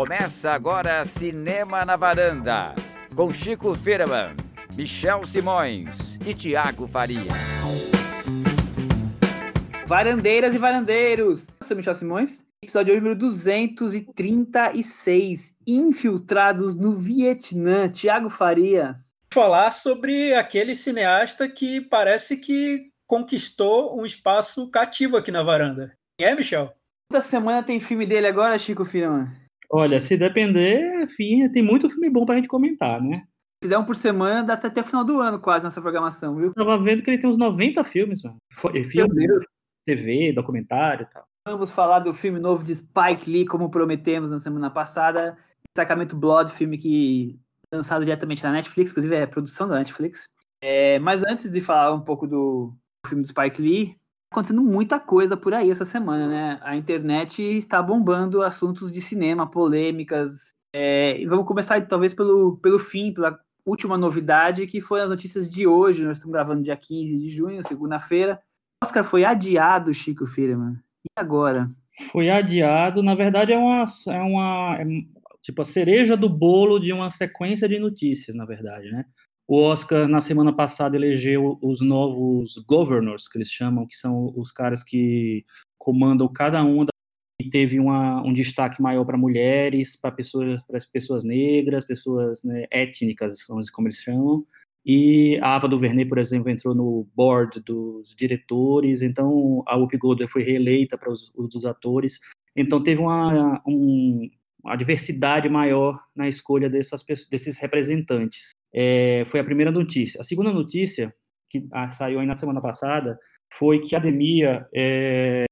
Começa agora Cinema na Varanda, com Chico Firman, Michel Simões e Tiago Faria. Varandeiras e varandeiros, eu sou Michel Simões, episódio número 236, Infiltrados no Vietnã, Tiago Faria. Falar sobre aquele cineasta que parece que conquistou um espaço cativo aqui na varanda. Quem é, Michel? Toda semana tem filme dele agora, Chico Firman? Olha, se depender, enfim, tem muito filme bom pra gente comentar, né? Se der um por semana, dá até o final do ano quase nessa programação, viu? Tava vendo que ele tem uns 90 filmes, mano. Filme, TV, documentário e tal. Vamos falar do filme novo de Spike Lee, como prometemos na semana passada. Sacramento Blood, filme que lançado diretamente na Netflix, inclusive é produção da Netflix. É, mas antes de falar um pouco do filme do Spike Lee, acontecendo muita coisa por aí essa semana, né? A internet está bombando assuntos de cinema, polêmicas. É, e vamos começar talvez pelo, pelo fim, pela última novidade, que foi as notícias de hoje. Nós estamos gravando dia 15 de junho, segunda-feira. Oscar foi adiado, Chico Firman. E agora? Foi adiado, na verdade é uma, é uma é, tipo a cereja do bolo de uma sequência de notícias, na verdade, né? O Oscar, na semana passada, elegeu os novos governors, que eles chamam, que são os caras que comandam cada um da e teve uma, um destaque maior para mulheres, para pessoas, para pessoas negras, pessoas né, étnicas, como eles chamam. E a Ava DuVernay, por exemplo, entrou no board dos diretores. Então a Whoopi Goldberg foi reeleita para os, os atores. Então teve uma, um, uma diversidade maior na escolha dessas, desses representantes. É, foi a primeira notícia. A segunda notícia, que ah, saiu aí na semana passada, foi que a academia é,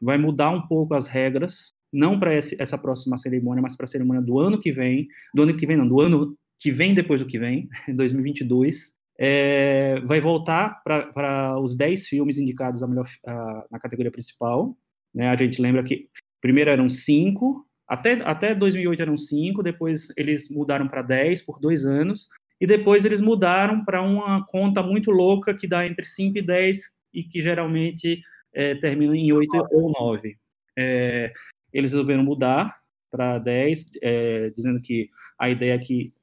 vai mudar um pouco as regras, não para essa próxima cerimônia, mas para a cerimônia do ano que vem, do ano que vem não, do ano que vem depois do que vem, 2022, é, vai voltar para os 10 filmes indicados a melhor, a, na categoria principal. Né? A gente lembra que primeiro eram cinco, até, até 2008 eram cinco, depois eles mudaram para 10 por dois anos, e depois eles mudaram para uma conta muito louca que dá entre 5 e 10 e que geralmente é, termina em 8 ou 9. É, eles resolveram mudar para 10, é, dizendo que a ideia é que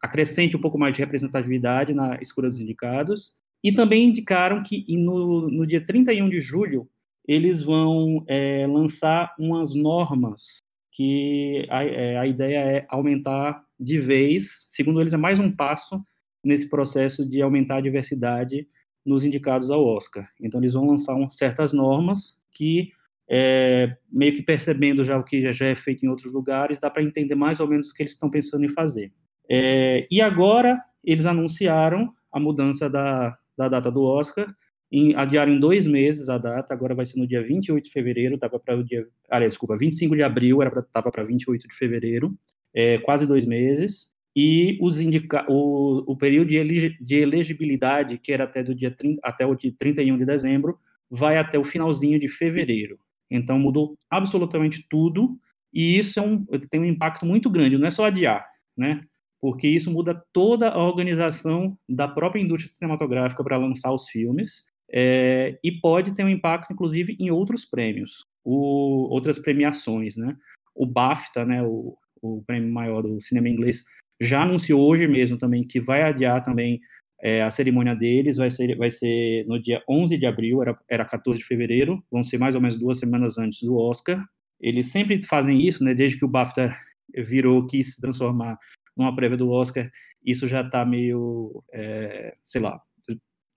acrescente um pouco mais de representatividade na escolha dos indicados, e também indicaram que no, no dia 31 de julho eles vão é, lançar umas normas que a, é, a ideia é aumentar de vez, segundo eles, é mais um passo nesse processo de aumentar a diversidade nos indicados ao Oscar. Então, eles vão lançar um, certas normas que, é, meio que percebendo já o que já, é feito em outros lugares, dá para entender mais ou menos o que eles estão pensando em fazer. É, e agora, eles anunciaram a mudança da, da data do Oscar, em, adiaram em dois meses a data, agora vai ser no dia 28 de fevereiro, estava para o dia, aliás, desculpa, 25 de abril, estava para 28 de fevereiro, é, quase dois meses, e os indica o, o período de, de elegibilidade, que era até, do dia 30, até o dia 31 de dezembro, vai até o finalzinho de fevereiro. Então mudou absolutamente tudo, e isso é um, tem um impacto muito grande, não é só adiar, né? Porque isso muda toda a organização da própria indústria cinematográfica para lançar os filmes, é, e pode ter um impacto, inclusive, em outros prêmios, o, outras premiações, né? O BAFTA, né, o, o prêmio maior do cinema inglês, já anunciou hoje mesmo também que vai adiar também é, a cerimônia deles, vai ser, vai ser no dia 11 de abril, era, era 14 de fevereiro, vão ser mais ou menos duas semanas antes do Oscar. Eles sempre fazem isso, né, desde que o BAFTA virou, quis se transformar numa prévia do Oscar, isso já está meio, é, sei lá,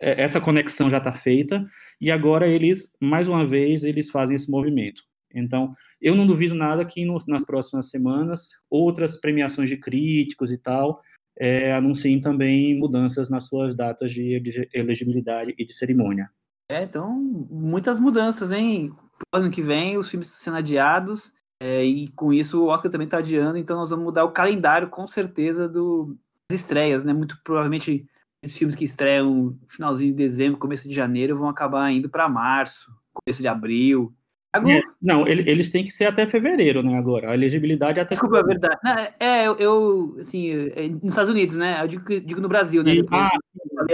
essa conexão já está feita, e agora eles, mais uma vez, eles fazem esse movimento. Então, eu não duvido nada que nas próximas semanas outras premiações de críticos e tal é, anunciem também mudanças nas suas datas de elegibilidade e de cerimônia. É, então, muitas mudanças, hein? Ano que vem, os filmes estão sendo adiados, é, e com isso o Oscar também está adiando, então nós vamos mudar o calendário, com certeza, do, das estreias, né? Muito provavelmente, esses filmes que estreiam finalzinho de dezembro, começo de janeiro, vão acabar indo para março, começo de abril, Agora... É, não, eles têm que ser até fevereiro, né? Agora, a elegibilidade é até. Desculpa, é verdade. Não, é, eu, eu, assim, é, nos Estados Unidos, né? Eu digo, digo no Brasil, né? E, ah,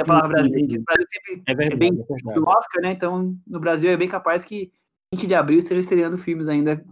a palavra Brasil. O Brasil sempre é, verdade, é bem é do Oscar, né? Então, no Brasil é bem capaz que 20 de abril esteja estreando filmes ainda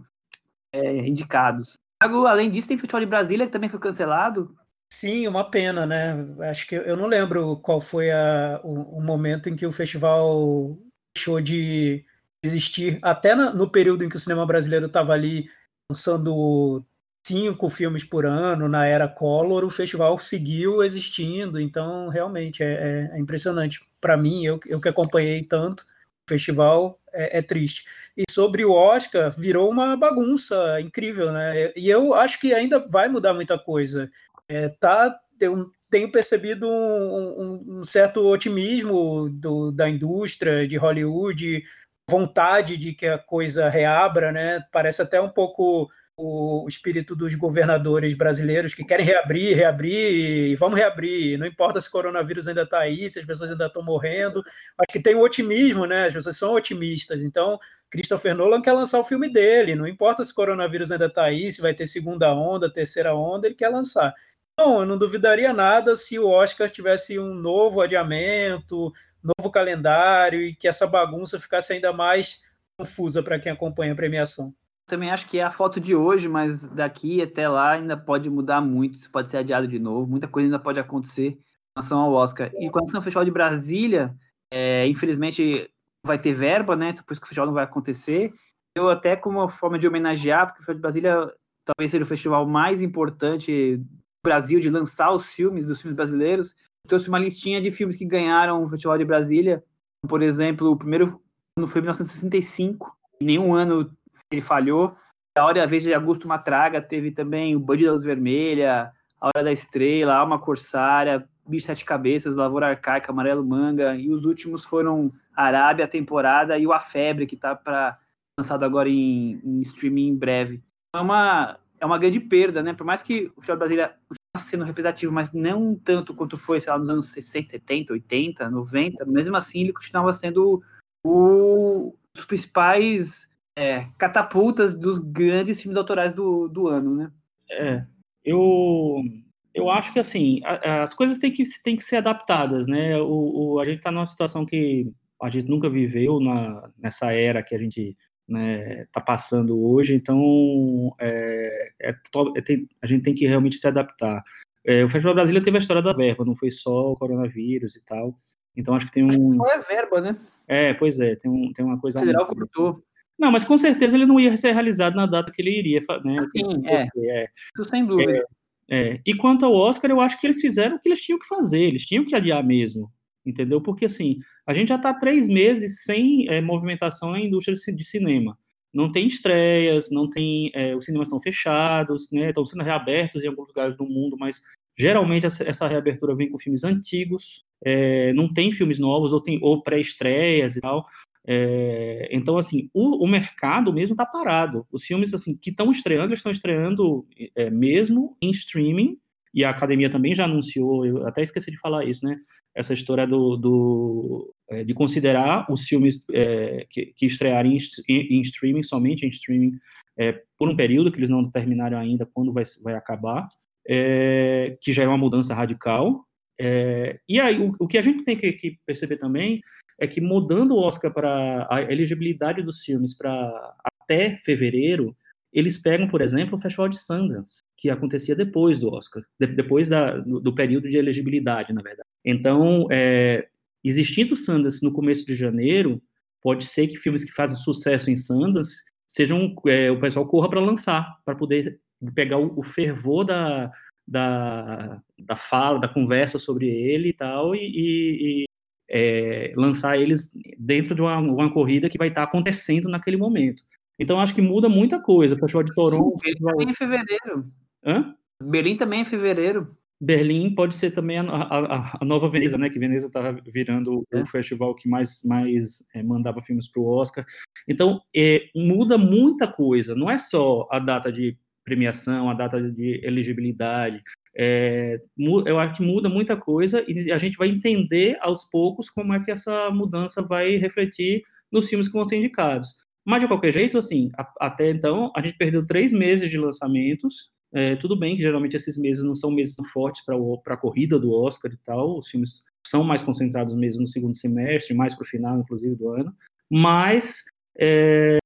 é, indicados. além disso, tem Festival de Brasília que também foi cancelado. Sim, uma pena, né? Acho que eu não lembro qual foi a, o, o momento em que o festival deixou de existir. Até na, no período em que o cinema brasileiro estava ali lançando cinco filmes por ano na era Collor, o festival seguiu existindo. Então, realmente, é, é, é impressionante. Para mim, eu, eu que acompanhei tanto o festival, é, é, triste. E sobre o Oscar, virou uma bagunça incrível, né? E eu acho que ainda vai mudar muita coisa. É, tá, eu tenho percebido um, um, um certo otimismo do, da indústria de Hollywood, vontade de que a coisa reabra, né? Parece até um pouco o espírito dos governadores brasileiros que querem reabrir, reabrir, e vamos reabrir, não importa se o coronavírus ainda está aí, se as pessoas ainda estão morrendo, acho que tem o otimismo, né? As pessoas são otimistas, então Christopher Nolan quer lançar o filme dele, não importa se o coronavírus ainda está aí, se vai ter segunda onda, terceira onda, ele quer lançar. Então, eu não duvidaria nada se o Oscar tivesse um novo adiamento, novo calendário e que essa bagunça ficasse ainda mais confusa para quem acompanha a premiação. Também acho que é a foto de hoje, mas daqui até lá ainda pode mudar muito, isso pode ser adiado de novo, muita coisa ainda pode acontecer em relação ao Oscar. E com relação ao Festival de Brasília, é, infelizmente vai ter verba, né? Depois que o festival não vai acontecer. Eu até como uma forma de homenagear, porque o Festival de Brasília talvez seja o festival mais importante Brasil de lançar os filmes dos filmes brasileiros. Eu trouxe uma listinha de filmes que ganharam o Festival de Brasília. Por exemplo, o primeiro ano foi 1965, e nenhum ano ele falhou. A Hora e a Vez de Augusto Matraga teve também o Band da Luz Vermelha, A Hora da Estrela, Alma Corsária, Bicho Sete Cabeças, Lavoura Arcaica, Amarelo Manga, e os últimos foram Arábia, temporada, e o A Febre, que está para lançado agora em, em, streaming em breve. É uma, é uma grande perda, né? Por mais que o Futebol Brasileiro sendo representativo, mas não tanto quanto foi, sei lá, nos anos 60, 70, 80, 90, mesmo assim ele continuava sendo o, os principais é, catapultas dos grandes filmes autorais do, do ano, né? É, eu, eu acho que assim, as coisas têm que, têm que ser adaptadas, né? O, o a gente está numa situação que a gente nunca viveu na, nessa era que a gente né, tá passando hoje, então é, é, é, tem, a gente tem que realmente se adaptar. É, o Festival Brasília teve a história da verba, não foi só o coronavírus e tal. Então acho que tem um. Qual é verba, né? É, pois é, tem, um, tem uma coisa. O federal cortou. Não, mas com certeza ele não ia ser realizado na data que ele iria, né? Sim, é. é. Isso sem dúvida. É, é. E quanto ao Oscar, eu acho que eles fizeram o que eles tinham que fazer, eles tinham que adiar mesmo, entendeu? Porque assim, a gente já está três meses sem é, movimentação na indústria de cinema. Não tem estreias, não tem, é, os cinemas estão fechados, né? Estão sendo reabertos em alguns lugares do mundo, mas geralmente essa reabertura vem com filmes antigos, é, não tem filmes novos ou tem ou pré-estreias e tal. É, então, assim, o, o mercado mesmo está parado. Os filmes assim que estão estreando, estão estreando é, mesmo em streaming, e a academia também já anunciou, eu até esqueci de falar isso, né? Essa história do, do é, de considerar os filmes é, que, que estrearem em, em, streaming, somente em streaming, é, por um período que eles não determinaram ainda quando vai, vai acabar, é, que já é uma mudança radical. e aí, o, o, que a gente tem que, que perceber também é que mudando o Oscar para a elegibilidade dos filmes para até fevereiro, eles pegam, por exemplo, o Festival de Sundance, que acontecia depois do Oscar, de, depois da, do, do, período de elegibilidade, na verdade. Então, é, existindo Sundance no começo de janeiro, pode ser que filmes que fazem sucesso em Sundance sejam é, o pessoal corra para lançar, para poder pegar o, o fervor da, da, da fala, da conversa sobre ele e tal, e, e, é, lançar eles dentro de uma, uma, corrida que vai estar acontecendo naquele momento. Então, acho que muda muita coisa. O Festival de Toronto. Berlim também é fevereiro. Hã? Berlim também é fevereiro. Berlim pode ser também a, a, a nova Veneza, né? Que Veneza estava virando é. o festival que mais, mais é, mandava filmes para o Oscar. Então, é, muda muita coisa. Não é só a data de premiação, a data de elegibilidade, é, eu acho que muda muita coisa e a gente vai entender aos poucos como é que essa mudança vai refletir nos filmes que vão ser indicados. Mas, de qualquer jeito, assim, a, até então, a gente perdeu três meses de lançamentos. É, tudo bem que geralmente esses meses não são meses fortes para a corrida do Oscar e tal, os filmes são mais concentrados mesmo no segundo semestre, mais para o final, inclusive, do ano. Mas é,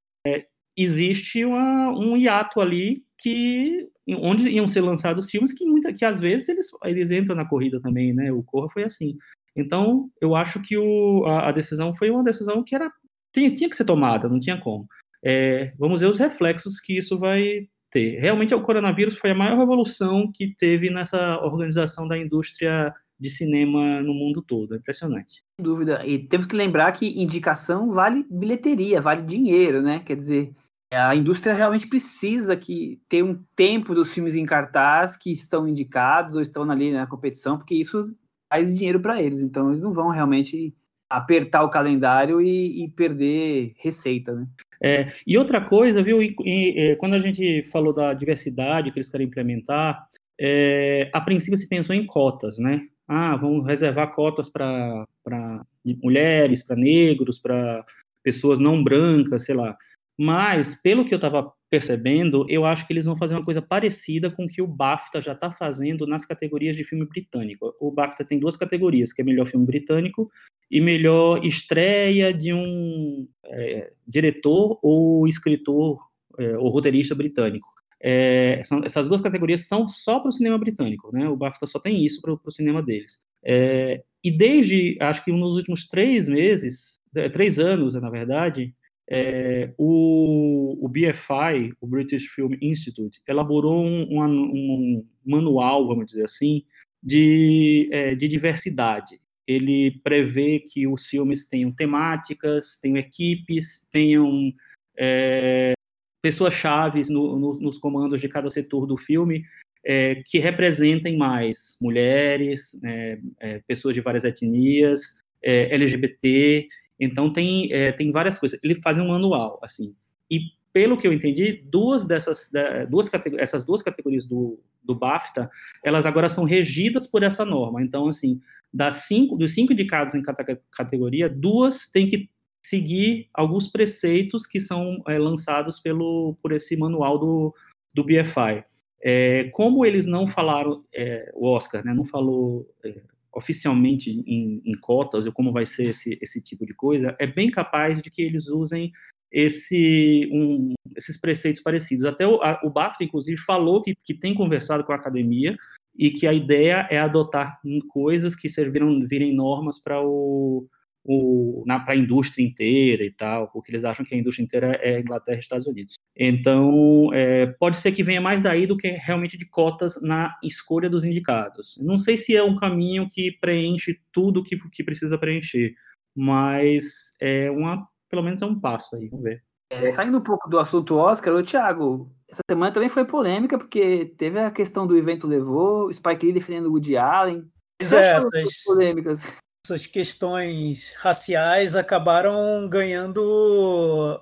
existe uma, um hiato ali que onde iam ser lançados filmes que muita, que às vezes eles, eles entram na corrida também, né? O Corra foi assim. Então, eu acho que o, a, a decisão foi uma decisão que era tinha, tinha que ser tomada, não tinha como. É, vamos ver os reflexos que isso vai ter. Realmente, o coronavírus foi a maior revolução que teve nessa organização da indústria de cinema no mundo todo. É impressionante. Sem dúvida. E temos que lembrar que indicação vale bilheteria, vale dinheiro, né? Quer dizer, a indústria realmente precisa que ter um tempo dos filmes em cartaz que estão indicados ou estão ali na competição, porque isso traz dinheiro para eles. Então, eles não vão realmente apertar o calendário e, e perder receita, né? É, e outra coisa, viu, e, e, é, quando a gente falou da diversidade que eles querem implementar, é, a princípio se pensou em cotas, né? Ah, vamos reservar cotas para mulheres, para negros, para pessoas não brancas, sei lá. Mas, pelo que eu estava percebendo, eu acho que eles vão fazer uma coisa parecida com o que o BAFTA já está fazendo nas categorias de filme britânico. O BAFTA tem duas categorias, que é melhor filme britânico e melhor estreia de um é, diretor ou escritor é, ou roteirista britânico. É, são, essas duas categorias são só para o cinema britânico, né? O BAFTA só tem isso para o cinema deles. É, e desde, acho que nos últimos três meses, é, três anos, na verdade, é, o, o, BFI, o British Film Institute, elaborou um, um, um manual, vamos dizer assim, de, de diversidade ele prevê que os filmes tenham temáticas, tenham equipes, tenham é, pessoas chaves no, no, nos comandos de cada setor do filme é, que representem mais mulheres, é, é pessoas de várias etnias, é, LGBT. Então tem é, tem várias coisas. Ele faz um manual assim. E pelo que eu entendi, duas dessas duas essas duas categorias do, do BAFTA, elas agora são regidas por essa norma. Então, assim, das cinco, dos cinco indicados em cada categoria, duas têm que seguir alguns preceitos que são é, lançados pelo, por esse manual do, do BFI. É, como eles não falaram, é, o Oscar né, não falou é, oficialmente em, em, cotas ou como vai ser esse, esse tipo de coisa, é bem capaz de que eles usem esse, um, esses preceitos parecidos. Até o, a, o BAFTA, inclusive, falou que, que tem conversado com a academia e que a ideia é adotar coisas que serviram virem normas para o, o a indústria inteira e tal, porque eles acham que a indústria inteira é Inglaterra e Estados Unidos. Então, é, pode ser que venha mais daí do que realmente de cotas na escolha dos indicados. Não sei se é um caminho que preenche tudo que, que precisa preencher, mas é uma pelo menos é um passo aí, vamos ver. É, saindo um pouco do assunto Oscar, o Thiago, essa semana também foi polêmica, porque teve a questão do evento levou, o Spike Lee defendendo o Woody Allen. Pois é, essas, polêmicas. essas questões raciais acabaram ganhando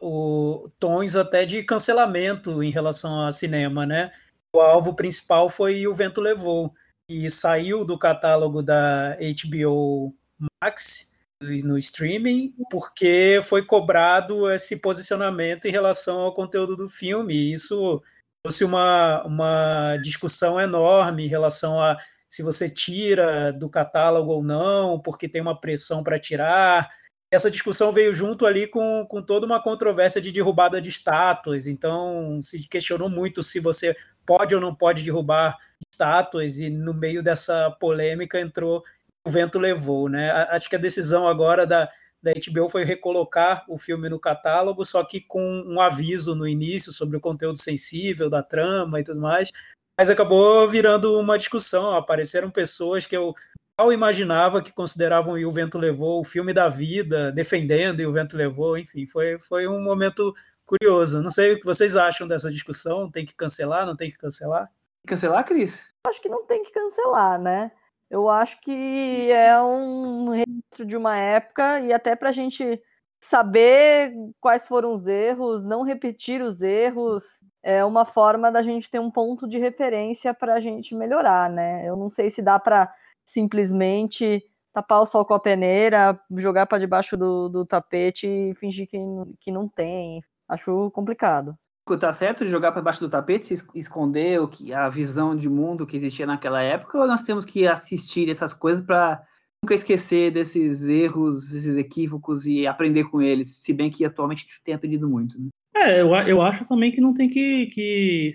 o, tons até de cancelamento em relação ao cinema, né? O alvo principal foi O Vento Levou, e saiu do catálogo da HBO Max no streaming, porque foi cobrado esse posicionamento em relação ao conteúdo do filme. Isso trouxe uma, uma discussão enorme em relação a se você tira do catálogo ou não, porque tem uma pressão para tirar. Essa discussão veio junto ali com, com toda uma controvérsia de derrubada de estátuas. Então, se questionou muito se você pode ou não pode derrubar estátuas, e no meio dessa polêmica entrou o vento levou, né? Acho que a decisão agora da, da HBO foi recolocar o filme no catálogo, só que com um aviso no início sobre o conteúdo sensível da trama e tudo mais. Mas acabou virando uma discussão. Apareceram pessoas que eu mal imaginava que consideravam E o Vento Levou o filme da vida, defendendo E o Vento Levou. Enfim, foi, foi um momento curioso. Não sei o que vocês acham dessa discussão. Tem que cancelar? Não tem que cancelar? Cancelar, Cris? Acho que não tem que cancelar, né? Eu acho que é um registro de uma época e até para a gente saber quais foram os erros, não repetir os erros, é uma forma da gente ter um ponto de referência para a gente melhorar, né? Eu não sei se dá para simplesmente tapar o sol com a peneira, jogar para debaixo do, do tapete e fingir que, que não tem. Acho complicado tá certo de jogar para baixo do tapete, esconder o que a visão de mundo que existia naquela época, ou nós temos que assistir essas coisas para nunca esquecer desses erros, esses equívocos e aprender com eles, se bem que atualmente a gente tem aprendido muito. Né? É, eu, eu acho também que não tem que, que,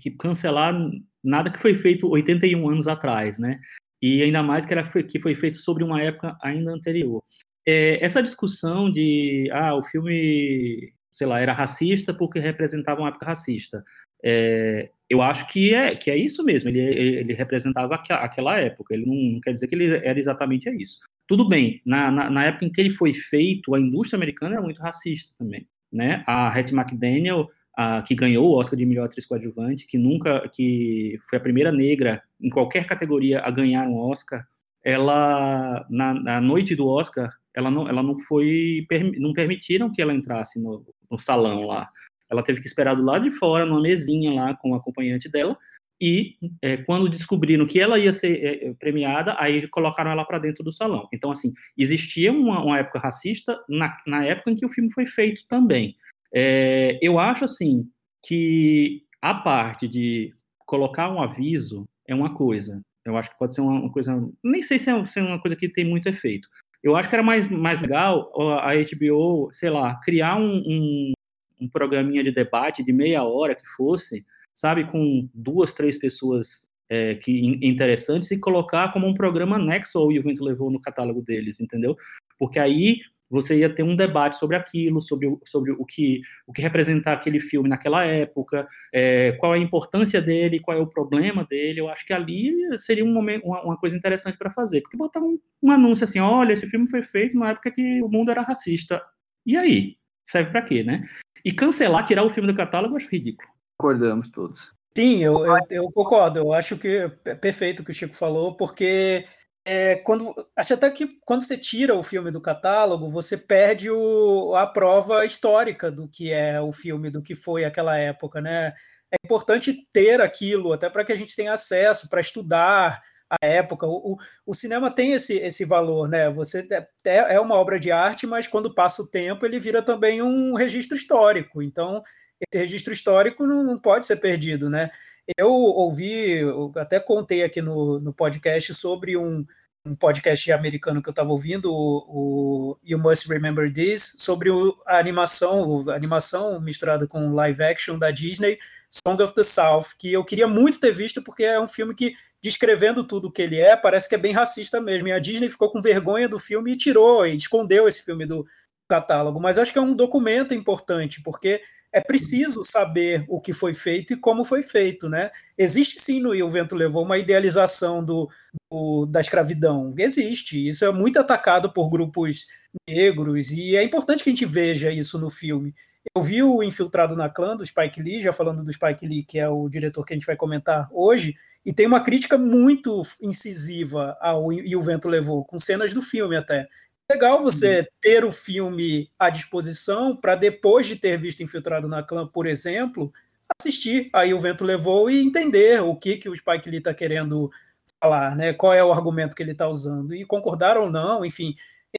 que cancelar nada que foi feito 81 anos atrás, né? E ainda mais que, era, que foi feito sobre uma época ainda anterior. É, essa discussão de, ah, o filme, sei lá, era racista porque representava uma época racista. É, eu acho que é, que é isso mesmo, ele, ele representava aquela época, ele não, não, quer dizer que ele era exatamente isso. Tudo bem, na, na, na, época em que ele foi feito, a indústria americana era muito racista também, né? A Hattie McDaniel, a, que ganhou o Oscar de melhor atriz coadjuvante, que nunca, que foi a primeira negra em qualquer categoria a ganhar um Oscar, ela, na, na noite do Oscar, ela não, ela não foi, não permitiram que ela entrasse no, no salão lá. Ela teve que esperar do lado de fora, numa mesinha lá com o acompanhante dela, e é, quando descobriram que ela ia ser é, premiada, aí colocaram ela para dentro do salão. Então, assim, existia uma, uma época racista na, na, época em que o filme foi feito também. É, eu acho, assim, que a parte de colocar um aviso é uma coisa. Eu acho que pode ser uma, uma coisa. Nem sei se é, se é, uma coisa que tem muito efeito. Eu acho que era mais, mais legal a HBO, sei lá, criar um, um, um programinha de debate de meia hora que fosse, sabe, com duas, três pessoas é, que interessantes e colocar como um programa anexo ao O Vento Levou no catálogo deles, entendeu? Porque aí você ia ter um debate sobre aquilo, sobre, o, sobre o, que, o que representar aquele filme naquela época, é, qual é a importância dele, qual é o problema dele. Eu acho que ali seria um momento, uma, uma coisa interessante para fazer, porque botar um, um, anúncio assim: olha, esse filme foi feito na época que o mundo era racista. E aí? Serve para quê, né? E cancelar, tirar o filme do catálogo, eu acho ridículo. Concordamos todos. Sim, eu, eu, eu, concordo. Eu acho que é perfeito o que o Chico falou, porque é, quando, acho até que quando você tira o filme do catálogo, você perde o, a prova histórica do que é o filme, do que foi aquela época, né? É importante ter aquilo, até para que a gente tenha acesso, para estudar a época. O, o, o, cinema tem esse, esse valor, né? Você é, é, é uma obra de arte, mas quando passa o tempo, ele vira também um registro histórico. Então, esse registro histórico não, não pode ser perdido, né? Eu ouvi, eu até contei aqui no, no podcast sobre um, um podcast americano que eu estava ouvindo, o, o, You Must Remember This, sobre o, a animação, a animação misturada com live action da Disney, Song of the South, que eu queria muito ter visto, porque é um filme que, descrevendo tudo o que ele é, parece que é bem racista mesmo. E a Disney ficou com vergonha do filme e tirou, e escondeu esse filme do catálogo. Mas acho que é um documento importante, porque é preciso saber o que foi feito e como foi feito, né? Existe sim no E o Vento Levou uma idealização do, do, da escravidão. Existe. Isso é muito atacado por grupos negros e é importante que a gente veja isso no filme. Eu vi o Infiltrado na Clã, do Spike Lee, já falando do Spike Lee, que é o diretor que a gente vai comentar hoje, e tem uma crítica muito incisiva ao E o Vento Levou, com cenas do filme até legal você uhum. ter o filme à disposição para depois de ter visto Infiltrado na Clã, por exemplo, assistir aí o vento levou e entender o que que o Spike Lee está querendo falar, né? Qual é o argumento que ele está usando e concordar ou não, enfim,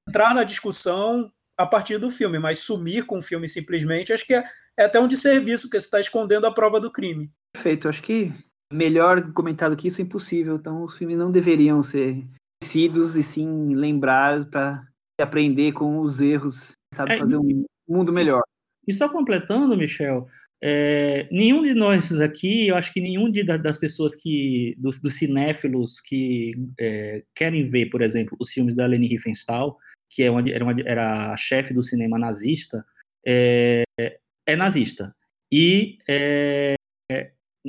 entrar na discussão a partir do filme, mas sumir com o filme simplesmente, acho que é, é até um desserviço, porque você está escondendo a prova do crime. Perfeito, acho que melhor comentado que isso é impossível, então os filmes não deveriam ser esquecidos e sim lembrados para aprender com os erros, sabe é, fazer um mundo melhor. E só completando, Michel, é, nenhum de nós aqui, eu acho que nenhum de, das pessoas que, dos, dos cinéfilos que é, querem ver, por exemplo, os filmes da Leni Riefenstahl, que é uma, era, uma, era a chefe do cinema nazista, é, é nazista. E é,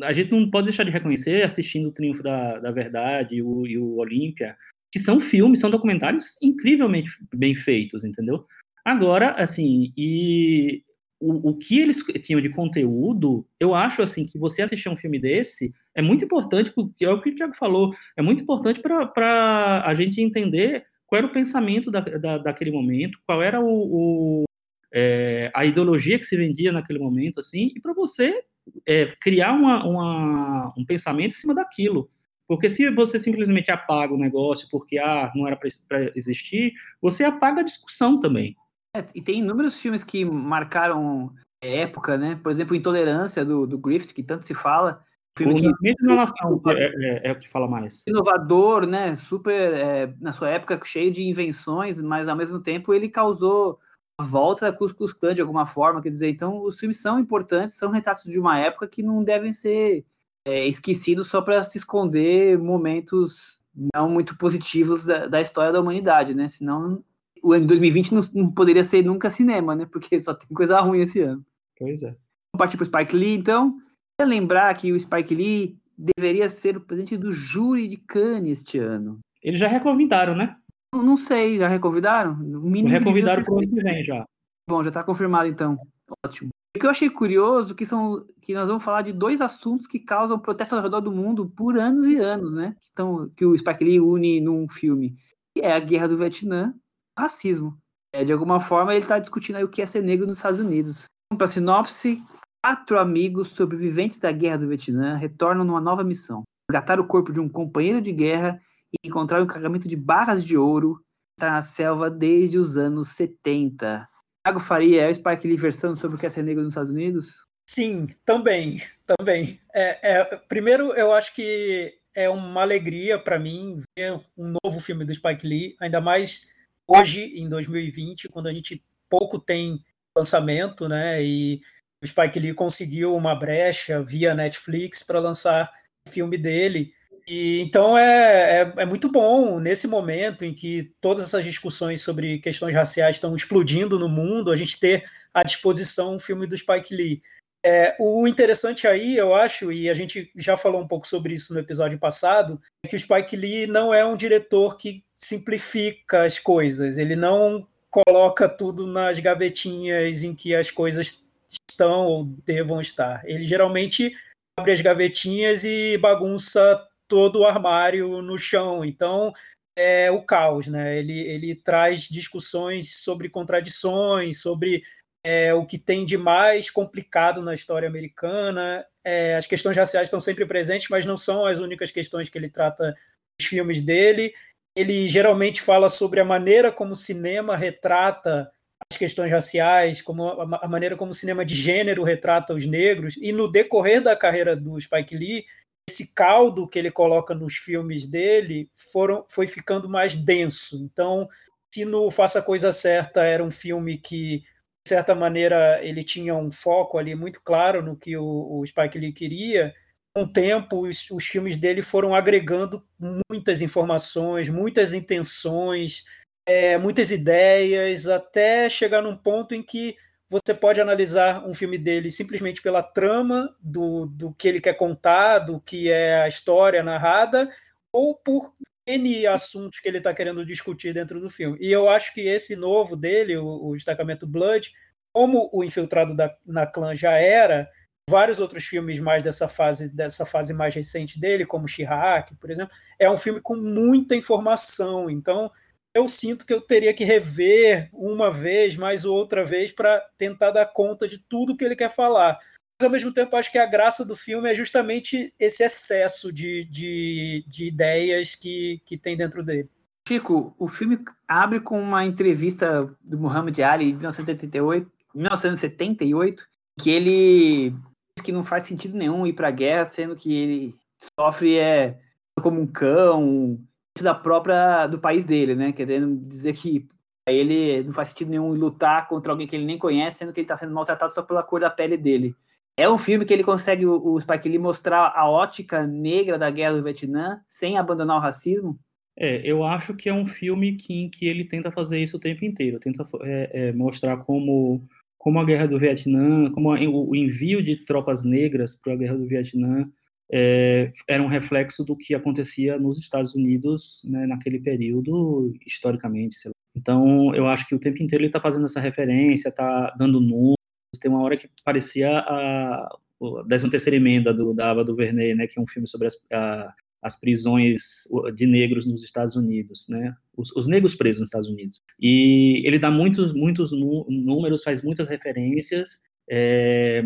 a gente não pode deixar de reconhecer, assistindo o Triunfo da, da Verdade e o, e o Olímpia, que são filmes, são documentários incrivelmente bem feitos, entendeu? Agora, assim, e o, o que eles tinham de conteúdo, eu acho, assim, que você assistir um filme desse é muito importante, porque é o que o Tiago falou, é muito importante para a gente entender qual era o pensamento da, da, daquele momento, qual era o, o é, a ideologia que se vendia naquele momento, assim, e para você é, criar uma, uma, um pensamento em cima daquilo. Porque se você simplesmente apaga o negócio porque ah, não era para existir, você apaga a discussão também. É, e tem inúmeros filmes que marcaram época, né? Por exemplo, Intolerância do, do Griffith, que tanto se fala. Filme o que nação é, é, é, o que fala mais. Inovador, né? Super, é, na sua época, cheio de invenções, mas ao mesmo tempo ele causou a volta da Klan de alguma forma, quer dizer, então os filmes são importantes, são retratos de uma época que não devem ser é, esquecidos só para se esconder momentos não muito positivos da, da, história da humanidade, né? Senão o ano de 2020 não, não, poderia ser nunca cinema, né? Porque só tem coisa ruim esse ano. Pois é. Vamos partir para o Spike Lee, então. Quer lembrar que o Spike Lee deveria ser o presidente do júri de Cannes este ano. Eles já reconvidaram, né? Não, não sei, já reconvidaram? O mínimo reconvidaram para o ano que vem já. Bom, já está confirmado então. Ótimo. O que eu achei curioso que são que nós vamos falar de dois assuntos que causam protesto ao redor do mundo por anos e anos, né? Que, estão, que o Spike Lee une num filme, que é a guerra do Vietnã, o racismo. É, de alguma forma ele está discutindo aí o que é ser negro nos Estados Unidos. Para sinopse, quatro amigos sobreviventes da guerra do Vietnã retornam numa nova missão: resgatar o corpo de um companheiro de guerra e encontrar um carregamento de barras de ouro está na selva desde os anos 70. Thiago Faria é o Spike Lee versando sobre o que é ser negro nos Estados Unidos? Sim, também, também. É, é, primeiro, eu acho que é uma alegria para mim ver um novo filme do Spike Lee, ainda mais hoje, em 2020, quando a gente pouco tem lançamento, né? E o Spike Lee conseguiu uma brecha via Netflix para lançar o filme dele. E, então é, é, é, muito bom nesse momento em que todas essas discussões sobre questões raciais estão explodindo no mundo, a gente ter à disposição um filme do Spike Lee. É, o interessante aí, eu acho, e a gente já falou um pouco sobre isso no episódio passado, é que o Spike Lee não é um diretor que simplifica as coisas, ele não coloca tudo nas gavetinhas em que as coisas estão ou devam estar. Ele geralmente abre as gavetinhas e bagunça todo o armário no chão. Então, é o caos, né? Ele, ele traz discussões sobre contradições, sobre é, o que tem de mais complicado na história americana. É, as questões raciais estão sempre presentes, mas não são as únicas questões que ele trata nos filmes dele. Ele geralmente fala sobre a maneira como o cinema retrata as questões raciais, como a, a maneira como o cinema de gênero retrata os negros. E no decorrer da carreira do Spike Lee, esse caldo que ele coloca nos filmes dele foram, foi ficando mais denso. Então, se no Faça a Coisa Certa era um filme que, de certa maneira, ele tinha um foco ali muito claro no que o, o Spike Lee queria, com o tempo, os, os filmes dele foram agregando muitas informações, muitas intenções, é, muitas ideias, até chegar num ponto em que você pode analisar um filme dele simplesmente pela trama do, do que ele quer contar, do que é a história narrada, ou por N assuntos que ele está querendo discutir dentro do filme. E eu acho que esse novo dele, o, o destacamento Blood, como o Infiltrado da, na Clã já era, vários outros filmes mais dessa fase, dessa fase mais recente dele, como Chirac, por exemplo, é um filme com muita informação. Então, eu sinto que eu teria que rever uma vez, mais outra vez, para tentar dar conta de tudo que ele quer falar. Mas, ao mesmo tempo, acho que a graça do filme é justamente esse excesso de, de, de ideias que, que tem dentro dele. Chico, o filme abre com uma entrevista do Muhammad Ali em 1978, 1978 que ele diz que não faz sentido nenhum ir para a guerra, sendo que ele sofre é, como um cão, da própria do país dele, né? Querendo dizer que ele não faz sentido nenhum lutar contra alguém que ele nem conhece, sendo que ele está sendo maltratado só pela cor da pele dele. É um filme que ele consegue, o, Spike Lee, mostrar a ótica negra da guerra do Vietnã sem abandonar o racismo? É, eu acho que é um filme que, em que ele tenta fazer isso o tempo inteiro, tenta é, é, mostrar como, como a guerra do Vietnã, como o, o envio de tropas negras para a guerra do Vietnã é, era um reflexo do que acontecia nos Estados Unidos né, naquele período, historicamente. Então, eu acho que o tempo inteiro ele está fazendo essa referência, está dando números. Tem uma hora que parecia a, a 13 terceira emenda do, da Ava DuVernay, né, que é um filme sobre as, a, as prisões de negros nos Estados Unidos, né? Os, os, negros presos nos Estados Unidos. E ele dá muitos, muitos números, faz muitas referências. É,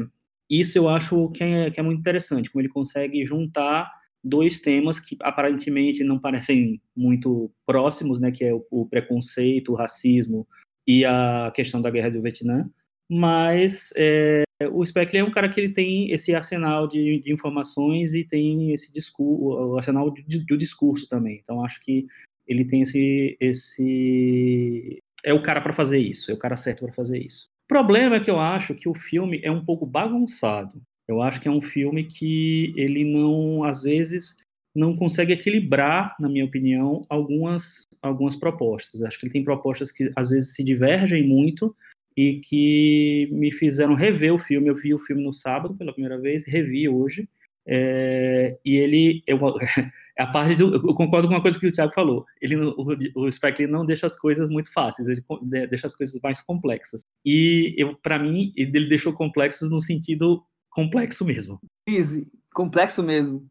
isso eu acho que é, que é muito interessante, como ele consegue juntar dois temas que aparentemente não parecem muito próximos, né, que é o, o, preconceito, o racismo e a questão da guerra do Vietnã, mas é, o Speckley é um cara que ele tem esse arsenal de, de informações e tem esse discurso, o arsenal de discurso também. Então acho que ele tem esse, esse é o cara para fazer isso, é o cara certo para fazer isso. Problema é que eu acho que o filme é um pouco bagunçado. Eu acho que é um filme que ele não, às vezes, não consegue equilibrar, na minha opinião, algumas, algumas propostas. Acho que ele tem propostas que às vezes se divergem muito e que me fizeram rever o filme. Eu vi o filme no sábado pela primeira vez, revi hoje. É, e ele, eu, a parte do, eu concordo com uma coisa que o Thiago falou. Ele, o, o Spike não deixa as coisas muito fáceis, ele deixa as coisas mais complexas. E eu, para mim, ele deixou complexos no sentido complexo mesmo. Easy, complexo mesmo.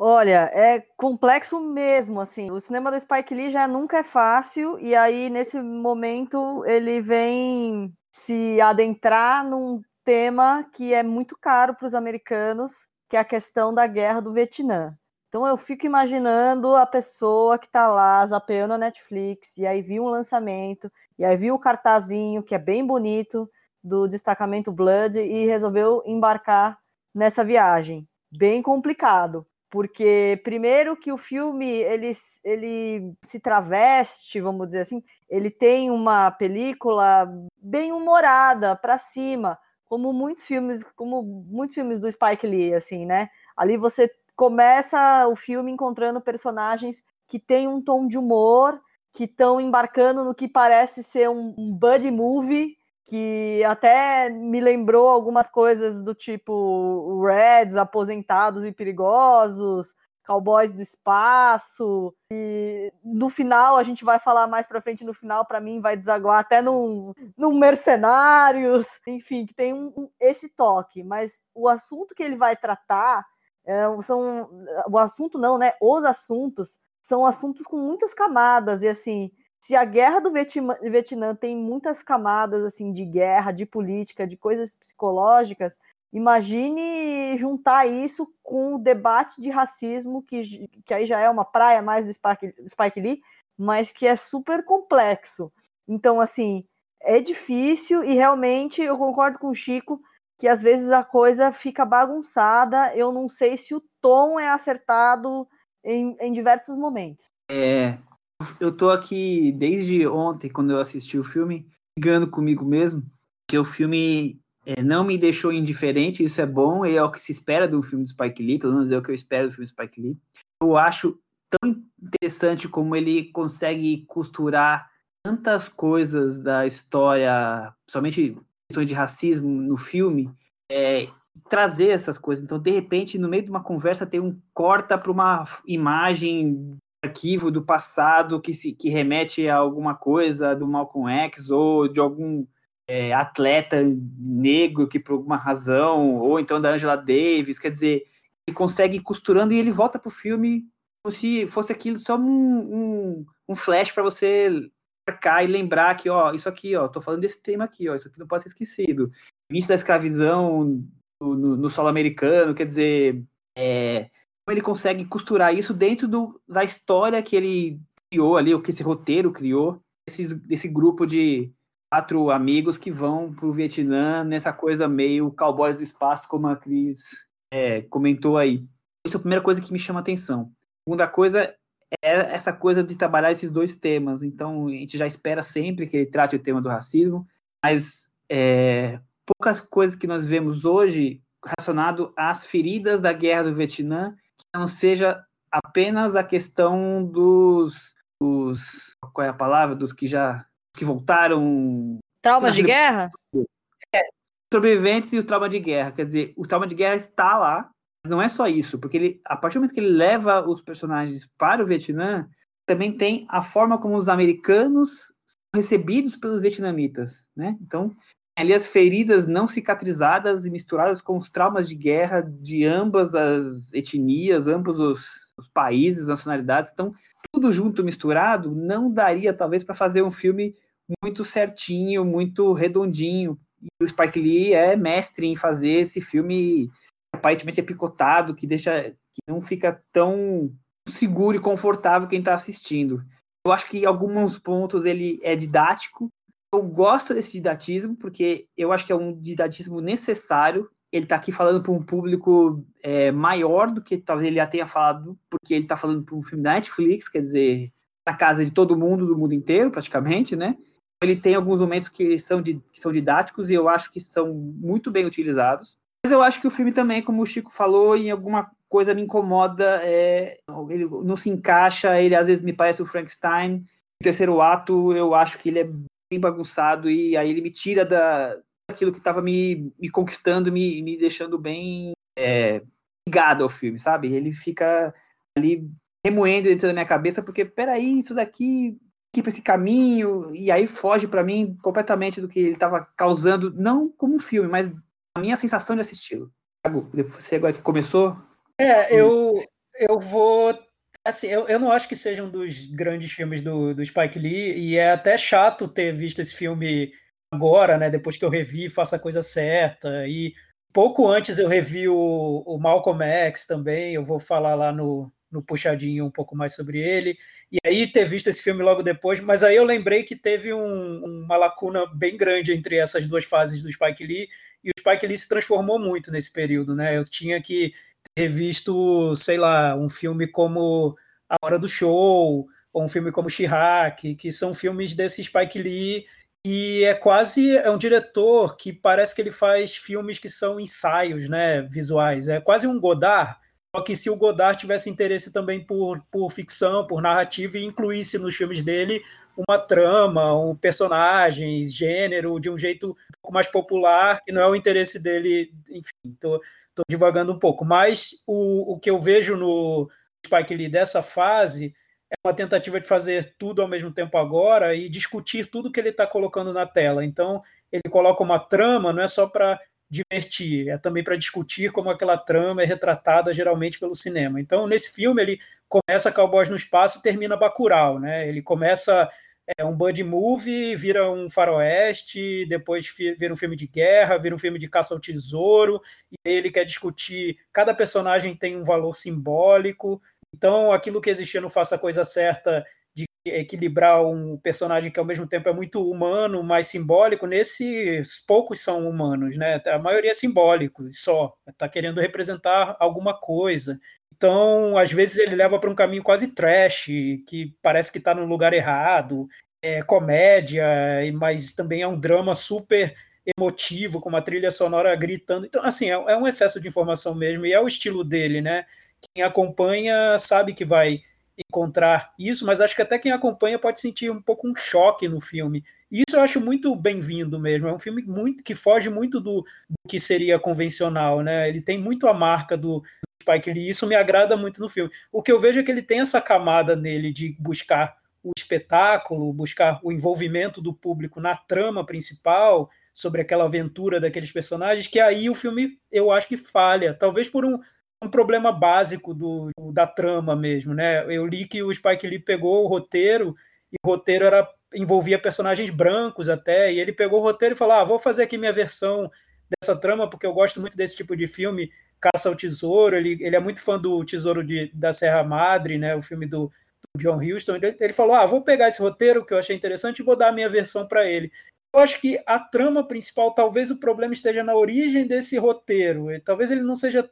Olha, é complexo mesmo, assim. O cinema do Spike Lee já nunca é fácil, e aí, nesse momento, ele vem se adentrar num tema que é muito caro para os americanos, que é a questão da guerra do Vietnã. Então eu fico imaginando a pessoa que está lá zapeando a Netflix, e aí viu um lançamento, e aí viu o cartazinho, que é bem bonito, do destacamento Blood, e resolveu embarcar nessa viagem. Bem complicado porque primeiro que o filme ele, ele se traveste, vamos dizer assim, ele tem uma película bem humorada para cima, como muitos filmes, como muitos filmes do Spike Lee, assim, né? Ali você começa o filme encontrando personagens que têm um tom de humor, que estão embarcando no que parece ser um, buddy movie, que até me lembrou algumas coisas do tipo Reds, Aposentados e Perigosos, Cowboys do Espaço. E no final, a gente vai falar mais pra frente no final, para mim vai desaguar até num, num Mercenários, enfim, que tem um, um, esse toque. Mas o assunto que ele vai tratar são. O assunto não, né? Os assuntos são assuntos com muitas camadas, e assim se a guerra do Vietnã tem muitas camadas assim de guerra, de política, de coisas psicológicas, imagine juntar isso com o debate de racismo, que, que aí já é uma praia mais do Spike, Spike Lee, mas que é super complexo. Então, assim, é difícil e realmente eu concordo com o Chico que às vezes a coisa fica bagunçada. Eu não sei se o tom é acertado em, em diversos momentos. É, eu tô aqui desde ontem, quando eu assisti o filme, ligando comigo mesmo, que o filme é, não me deixou indiferente, isso é bom, e é o que se espera do filme do Spike Lee, pelo menos é o que eu espero do filme do Spike Lee. Eu acho tão interessante como ele consegue costurar tantas coisas da história, principalmente de racismo no filme, é, trazer essas coisas. Então, de repente, no meio de uma conversa, tem um corta para uma imagem arquivo do passado que, se, que remete a alguma coisa do Malcolm X ou de algum é, atleta negro que por alguma razão, ou então da Angela Davis, quer dizer, ele consegue ir costurando e ele volta pro filme como se fosse aquilo só um, um, um flash para você marcar e lembrar que, ó, isso aqui, ó, tô falando desse tema aqui, ó, isso aqui não pode ser esquecido. Início da escravidão no, no, solo americano, quer dizer, é, ele consegue costurar isso dentro do, da história que ele criou ali, o que esse roteiro criou, esses, desse grupo de quatro amigos que vão para o Vietnã nessa coisa meio cowboys do espaço, como a Cris é, comentou aí. Essa é a primeira coisa que me chama atenção. Segunda coisa é essa coisa de trabalhar esses dois temas. Então, a gente já espera sempre que ele trate o tema do racismo, mas é, poucas coisas que nós vemos hoje relacionado às feridas da guerra do Vietnã não seja apenas a questão dos, dos qual é a palavra, dos que já que voltaram traumas de guerra? É, sobreviventes e o trauma de guerra, quer dizer, o trauma de guerra está lá, não é só isso, porque ele a partir do momento que ele leva os personagens para o Vietnã, também tem a forma como os americanos são recebidos pelos vietnamitas, né? Então, ali as feridas não cicatrizadas e misturadas com os traumas de guerra de ambas as etnias, ambos os, os países, nacionalidades, então tudo junto misturado não daria talvez para fazer um filme muito certinho, muito redondinho. E o Spike Lee é mestre em fazer esse filme aparentemente é picotado, que deixa que não fica tão seguro e confortável quem está assistindo. Eu acho que em alguns pontos ele é didático, eu gosto desse didatismo, porque eu acho que é um didatismo necessário. Ele está aqui falando para um público é, maior do que talvez ele já tenha falado, porque ele está falando para um filme da Netflix, quer dizer, na casa de todo mundo, do mundo inteiro, praticamente, né? Ele tem alguns momentos que são, de, que são didáticos e eu acho que são muito bem utilizados. Mas eu acho que o filme também, como o Chico falou, em alguma coisa me incomoda, é, ele não se encaixa, ele às vezes me parece o Frankenstein. O terceiro ato, eu acho que ele é bem bagunçado e aí ele me tira da, daquilo que estava me, me conquistando, me, me deixando bem é, ligado ao filme, sabe? Ele fica ali remoendo dentro da minha cabeça, porque peraí, isso daqui ir para esse caminho, e aí foge para mim completamente do que ele estava causando, não como um filme, mas a minha sensação de assisti-lo. Você agora que começou? É, eu, eu vou. Assim, eu, eu não acho que seja um dos grandes filmes do, do Spike Lee, e é até chato ter visto esse filme agora, né? Depois que eu revi Faça a Coisa Certa, e pouco antes eu revi o, o Malcolm X também, eu vou falar lá no, no puxadinho um pouco mais sobre ele. E aí ter visto esse filme logo depois, mas aí eu lembrei que teve um, uma lacuna bem grande entre essas duas fases do Spike Lee, e o Spike Lee se transformou muito nesse período, né? Eu tinha que ter visto, sei lá, um filme como A Hora do Show, ou um filme como Chirac, que são filmes desse Spike Lee e é quase é um diretor que parece que ele faz filmes que são ensaios, né, visuais. É quase um Godard, só que se o Godard tivesse interesse também por, por ficção, por narrativa e incluísse nos filmes dele uma trama, um personagens, gênero, de um jeito um pouco mais popular, que não é o interesse dele, enfim, tô, tô divagando um pouco. Mas o, o que eu vejo no Spike Lee dessa fase é uma tentativa de fazer tudo ao mesmo tempo agora e discutir tudo que ele está colocando na tela. Então, ele coloca uma trama, não é só para divertir, é também para discutir como aquela trama é retratada geralmente pelo cinema. Então, nesse filme, ele começa Cowboys no Espaço e termina Bacurau, né? Ele começa é, um buddy movie, vira um faroeste, depois vira um filme de guerra, vira um filme de caça ao tesouro, e ele quer discutir, cada personagem tem um valor simbólico, então aquilo que existia no Faça a Coisa Certa equilibrar um personagem que ao mesmo tempo é muito humano, mas simbólico, nesses poucos são humanos, né? A maioria é simbólico, só, está querendo representar alguma coisa. Então, às vezes ele leva para um caminho quase trash, que parece que está no lugar errado, é comédia, mas também é um drama super emotivo, com uma trilha sonora gritando. Então, assim, é, é um excesso de informação mesmo, e é o estilo dele, né? Quem acompanha sabe que vai encontrar isso, mas acho que até quem acompanha pode sentir um pouco um choque no filme. E isso eu acho muito bem-vindo mesmo. É um filme muito que foge muito do, do, que seria convencional, né? Ele tem muito a marca do, do Spike Lee, isso me agrada muito no filme. O que eu vejo é que ele tem essa camada nele de buscar o espetáculo, buscar o envolvimento do público na trama principal, sobre aquela aventura daqueles personagens, que aí o filme eu acho que falha, talvez por um, um problema básico do, da trama mesmo, né? Eu li que o Spike Lee pegou o roteiro e o roteiro era envolvia personagens brancos até, e ele pegou o roteiro e falou: "Ah, vou fazer aqui minha versão dessa trama porque eu gosto muito desse tipo de filme, Caça ao Tesouro". Ele, ele é muito fã do Tesouro de, da Serra Madre, né? O filme do, do John Huston. Ele, ele falou: "Ah, vou pegar esse roteiro que eu achei interessante e vou dar a minha versão para ele". Eu acho que a trama principal, talvez o problema esteja na origem desse roteiro. Talvez ele não seja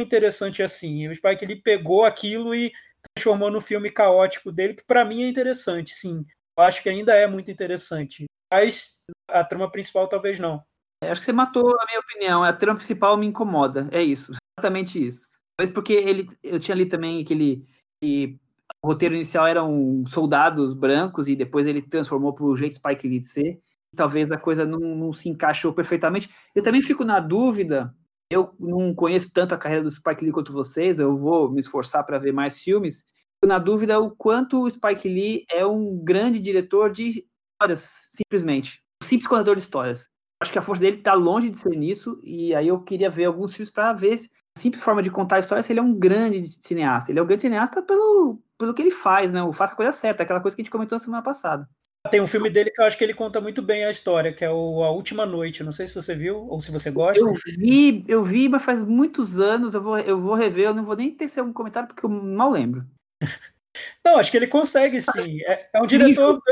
interessante assim. O Spike ele pegou aquilo e transformou no filme caótico dele, que para mim é interessante, sim. Eu acho que ainda é muito interessante. Mas a trama principal talvez não. É, acho que você matou a minha opinião. A trama principal me incomoda. É isso. Exatamente isso. Talvez porque ele, eu tinha ali também aquele. Que o roteiro inicial eram soldados brancos e depois ele transformou para o jeito Spike Lee de ser. Talvez a coisa não, não se encaixou perfeitamente. Eu também fico na dúvida eu não conheço tanto a carreira do Spike Lee quanto vocês, eu vou me esforçar para ver mais filmes. Na dúvida, o quanto o Spike Lee é um grande diretor de histórias, simplesmente. Um simples contador de histórias. Acho que a força dele está longe de ser nisso, e aí eu queria ver alguns filmes para ver a simples forma de contar a história se ele é um grande cineasta. Ele é um grande cineasta pelo, pelo que ele faz, né? O Faça a Coisa Certa, aquela coisa que a gente comentou na semana passada. Tem um filme dele que eu acho que ele conta muito bem a história, que é o A Última Noite. Não sei se você viu ou se você gosta. Eu vi, eu vi, mas faz muitos anos. Eu vou, eu vou rever. Eu não vou nem ter algum comentário porque eu mal lembro. não, acho que ele consegue sim. É, é um diretor,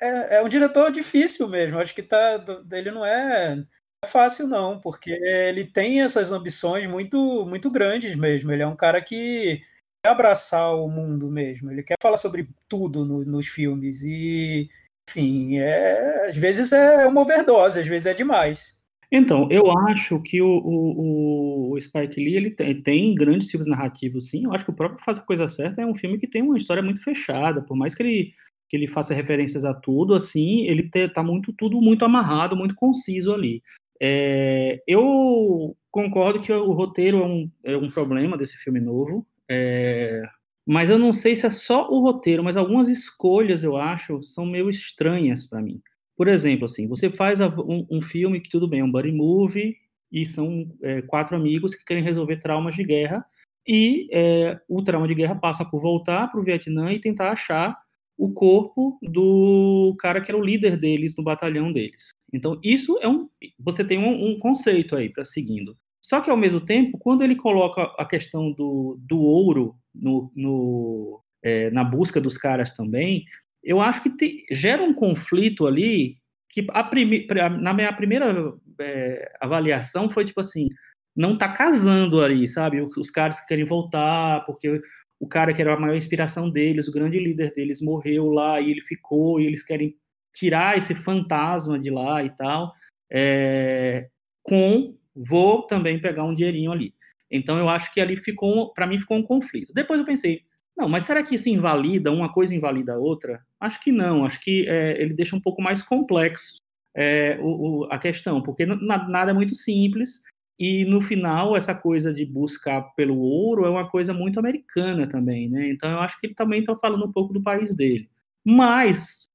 é, é, um diretor difícil mesmo. Acho que tá, ele não é, é fácil não, porque ele tem essas ambições muito, muito grandes mesmo. Ele é um cara que quer abraçar o mundo mesmo. Ele quer falar sobre tudo no, nos filmes e enfim, é, às vezes é uma overdose, às vezes é demais. Então, eu acho que o, o, o Spike Lee ele tem, tem, grandes filmes narrativos, sim. Eu acho que o próprio Faz a Coisa Certa é um filme que tem uma história muito fechada, por mais que ele, que ele faça referências a tudo, assim, ele te, tá muito tudo muito amarrado, muito conciso ali. É, eu concordo que o roteiro é um, é um problema desse filme novo, é, mas eu não sei se é só o roteiro, mas algumas escolhas eu acho são meio estranhas para mim. Por exemplo, assim, você faz um, um, filme que tudo bem, é um buddy movie e são é, quatro amigos que querem resolver traumas de guerra e é, o trauma de guerra passa por voltar para o Vietnã e tentar achar o corpo do cara que era o líder deles no batalhão deles. Então isso é um, você tem um, um conceito aí para seguindo. Só que ao mesmo tempo, quando ele coloca a questão do, do ouro no, no é, na busca dos caras também, eu acho que te, gera um conflito ali que a prime, na minha primeira é, avaliação foi tipo assim, não tá casando ali, sabe? Os caras que querem voltar, porque o cara que era a maior inspiração deles, o grande líder deles morreu lá e ele ficou, e eles querem tirar esse fantasma de lá e tal, é, com vou também pegar um dinheirinho ali. Então eu acho que ali ficou, para mim ficou um conflito. Depois eu pensei, não, mas será que isso invalida, uma coisa invalida a outra? Acho que não, acho que é, ele deixa um pouco mais complexo é, o, o, a questão, porque nada é muito simples, e no final essa coisa de buscar pelo ouro é uma coisa muito americana também, né? Então eu acho que ele também está falando um pouco do país dele. Mas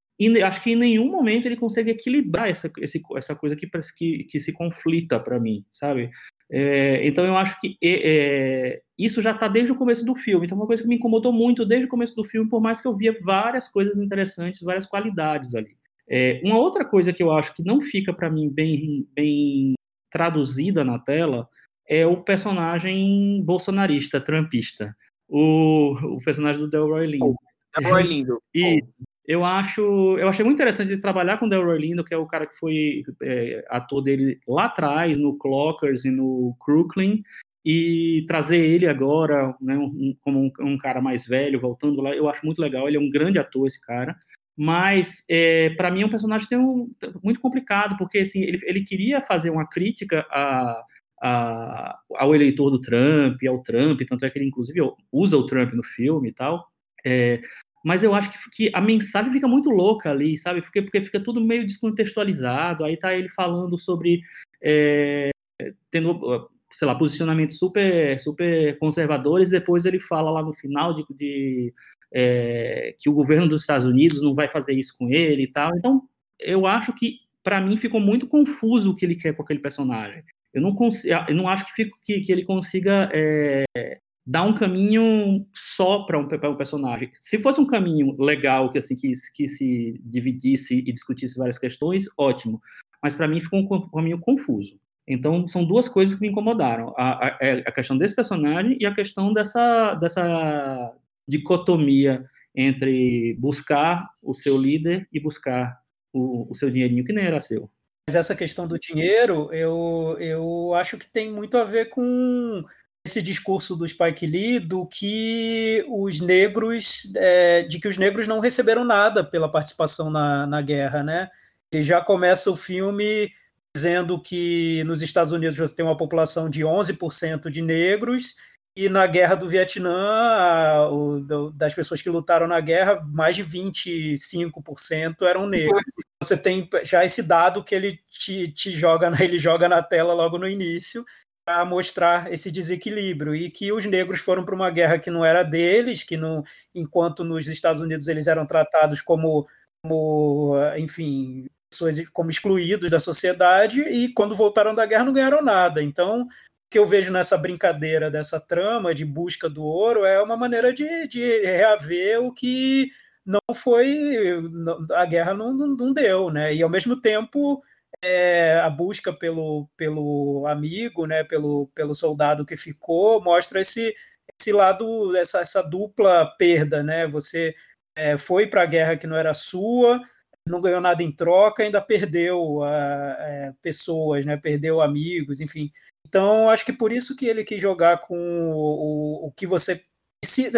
acho que em nenhum momento ele consegue equilibrar essa, esse, essa coisa que, que, que se conflita para mim, sabe? É, então eu acho que é, isso já está desde o começo do filme. Então, uma coisa que me incomodou muito desde o começo do filme, por mais que eu via várias coisas interessantes, várias qualidades ali. É, uma outra coisa que eu acho que não fica para mim bem, bem traduzida na tela é o personagem bolsonarista, trumpista. O, o personagem do Delroy Lindo. Delroy Lindo. E eu acho, eu achei muito interessante ele trabalhar com o Delroy Lindo, que é o cara que foi é, ator dele lá atrás, no Clockers e no Crooklyn, e trazer ele agora, né, um, como um, um, cara mais velho, voltando lá, eu acho muito legal. Ele é um grande ator, esse cara. Mas, é, para mim, é um personagem um, muito complicado, porque assim, ele, ele queria fazer uma crítica a, a, ao eleitor do Trump, ao Trump, tanto é que ele, inclusive, usa o Trump no filme e tal. É, mas eu acho que, que, a mensagem fica muito louca ali, sabe? Porque, porque fica tudo meio descontextualizado. Aí tá ele falando sobre é, tendo, sei lá, posicionamentos super, super conservadores. Depois ele fala lá no final de, de é, que o governo dos Estados Unidos não vai fazer isso com ele e tal. Então, eu acho que para mim ficou muito confuso o que ele quer com aquele personagem. Eu não, consigo, eu não acho que, fico, que, que ele consiga é, dar um caminho só para um, um, personagem. Se fosse um caminho legal, que assim que, que se dividisse e discutisse várias questões, ótimo. Mas para mim ficou um caminho confuso. Então são duas coisas que me incomodaram: a, a, é a questão desse personagem e a questão dessa, dessa dicotomia entre buscar o seu líder e buscar o, o seu dinheirinho que nem era seu. Mas essa questão do dinheiro, eu, eu acho que tem muito a ver com esse discurso do Spike Lee do que os negros, é, de que os negros não receberam nada pela participação na, na guerra, né? Ele já começa o filme dizendo que nos Estados Unidos você tem uma população de 11% de negros e na guerra do Vietnã, das pessoas que lutaram na guerra, mais de 25% eram negros. Você tem já esse dado que ele te, te joga, ele joga na tela logo no início, a mostrar esse desequilíbrio e que os negros foram para uma guerra que não era deles, que não, enquanto nos Estados Unidos eles eram tratados como, como enfim, pessoas como excluídos da sociedade e quando voltaram da guerra não ganharam nada. Então, o que eu vejo nessa brincadeira dessa trama de busca do ouro é uma maneira de, de reaver o que não foi a guerra não, não, não deu, né? E ao mesmo tempo é, a busca pelo, pelo amigo, né, pelo, pelo soldado que ficou, mostra esse, esse lado, essa, essa dupla perda, né? Você é, foi para a guerra que não era sua, não ganhou nada em troca, ainda perdeu é, pessoas, né? Perdeu amigos, enfim. Então, acho que por isso que ele quis jogar com o, o, o que você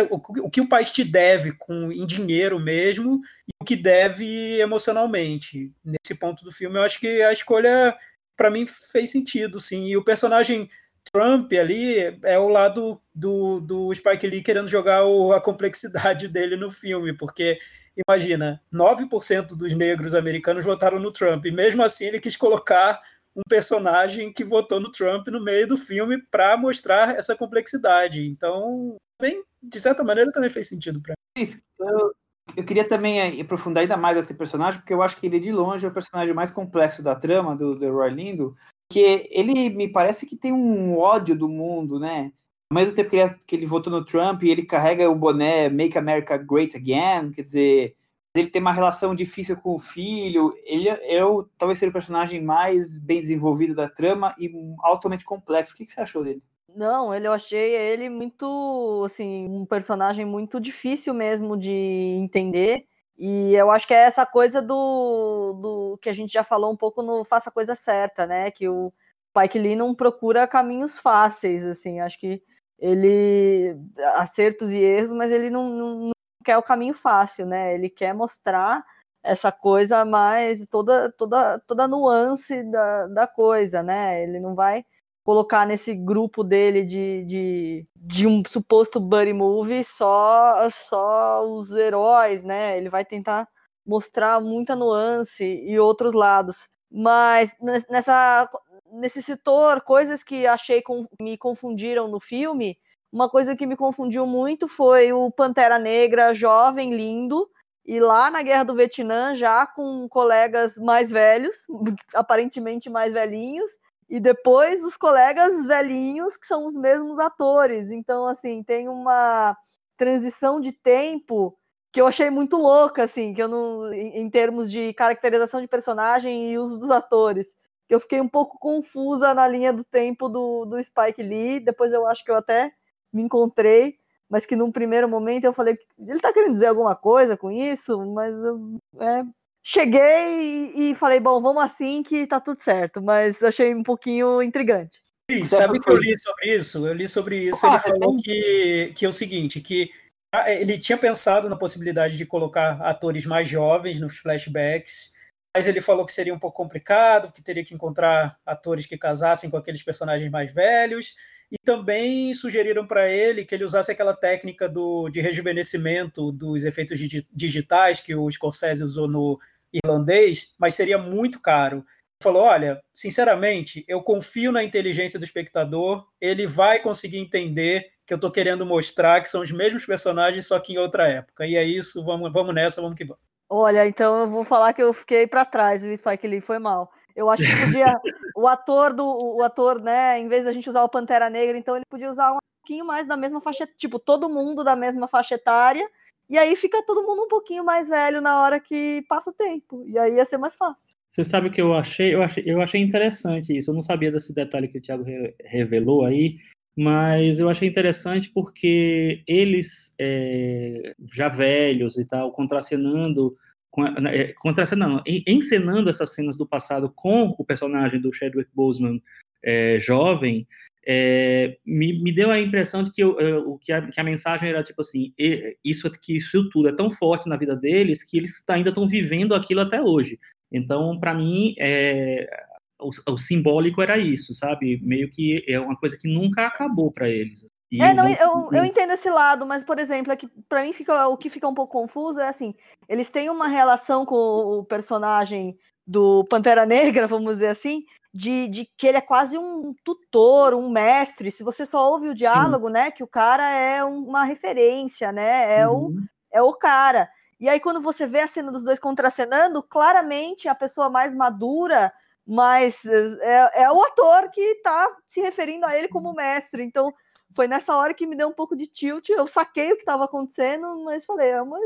o que o país te deve com, em dinheiro mesmo e o que deve emocionalmente. Nesse ponto do filme, eu acho que a escolha, para mim, fez sentido, sim. E o personagem Trump ali é o lado do, do Spike Lee querendo jogar o, a complexidade dele no filme, porque imagina, 9% dos negros americanos votaram no Trump, e mesmo assim ele quis colocar um personagem que votou no Trump no meio do filme para mostrar essa complexidade. Então, bem, de certa maneira, também fez sentido para mim. Eu, eu queria também aprofundar ainda mais esse personagem, porque eu acho que ele, de longe, é o personagem mais complexo da trama do, do Roy Lindo, que ele me parece que tem um ódio do mundo, né? Ao mesmo tempo que ele, que ele votou no Trump e ele carrega o boné Make America Great Again, quer dizer, ele tem uma relação difícil com o filho. Ele é o, talvez seja o personagem mais bem desenvolvido da trama e altamente complexo. O que, que você achou dele? Não, ele eu achei ele muito, assim, um personagem muito difícil mesmo de entender. E eu acho que é essa coisa do, do que a gente já falou um pouco no Faça a Coisa Certa, né? Que o Spike Lee não procura caminhos fáceis, assim. Acho que ele acertos e erros, mas ele não, não, quer o caminho fácil, né? Ele quer mostrar essa coisa mais toda toda toda a nuance da, da coisa, né? Ele não vai colocar nesse grupo dele de, de, de um suposto buddy movie só só os heróis, né? Ele vai tentar mostrar muita nuance e outros lados. Mas nessa nesse setor, coisas que achei com, me confundiram no filme, uma coisa que me confundiu muito foi o Pantera Negra jovem, lindo, e lá na Guerra do Vietnã, já com colegas mais velhos, aparentemente mais velhinhos, e depois os colegas velhinhos, que são os mesmos atores. Então, assim, tem uma transição de tempo que eu achei muito louca, assim, que eu não, em, termos de caracterização de personagem e uso dos atores. Que eu fiquei um pouco confusa na linha do tempo do, do Spike Lee. Depois eu acho que eu até me encontrei, mas que num primeiro momento eu falei, ele tá querendo dizer alguma coisa com isso? Mas é, cheguei e, e, falei, bom, vamos assim que tá tudo certo, mas achei um pouquinho intrigante. Sim, sabe que eu li sobre isso? Eu li sobre isso, ah, ele falou que, que é o seguinte, que ele tinha pensado na possibilidade de colocar atores mais jovens nos flashbacks, mas ele falou que seria um pouco complicado, que teria que encontrar atores que casassem com aqueles personagens mais velhos, e também sugeriram para ele que ele usasse aquela técnica do, de rejuvenescimento dos efeitos digitais que o Scorsese usou no irlandês, mas seria muito caro. Falou: olha, sinceramente, eu confio na inteligência do espectador, ele vai conseguir entender que eu estou querendo mostrar que são os mesmos personagens, só que em outra época. E é isso, vamos, vamos nessa, vamos que vamos. Olha, então eu vou falar que eu fiquei para trás, o Spike Lee foi mal. Eu acho que podia o ator do o ator, né, em vez da gente usar o Pantera Negra, então ele podia usar um pouquinho mais da mesma faixa, tipo, todo mundo da mesma faixa etária, e aí fica todo mundo um pouquinho mais velho na hora que passa o tempo, e aí ia ser mais fácil. Você sabe o que eu achei? Eu achei, eu achei interessante isso. Eu não sabia desse detalhe que o Thiago re revelou aí, mas eu achei interessante porque eles, é, já velhos e tal, contracenando é, contracenando, encenando essas cenas do passado com o personagem do Chadwick Boseman é, jovem, é, me, me, deu a impressão de que, eu, eu, que, a, que, a, mensagem era tipo assim, isso que isso tudo é tão forte na vida deles que eles ainda estão vivendo aquilo até hoje. Então, para mim, é, o, o, simbólico era isso, sabe? Meio que é uma coisa que nunca acabou para eles. E é, não, eu, eu entendo esse lado, mas, por exemplo, é para mim fica, o que fica um pouco confuso é assim, eles têm uma relação com o personagem do Pantera Negra, vamos dizer assim, de, de que ele é quase um tutor, um mestre. Se você só ouve o diálogo, Sim. né, que o cara é uma referência, né, é, uhum. o, é o cara. E aí, quando você vê a cena dos dois contracenando, claramente a pessoa mais madura, mais é, é o ator que está se referindo a ele como mestre. Então, foi nessa hora que me deu um pouco de tilt. Eu saquei o que estava acontecendo, mas falei, é uma,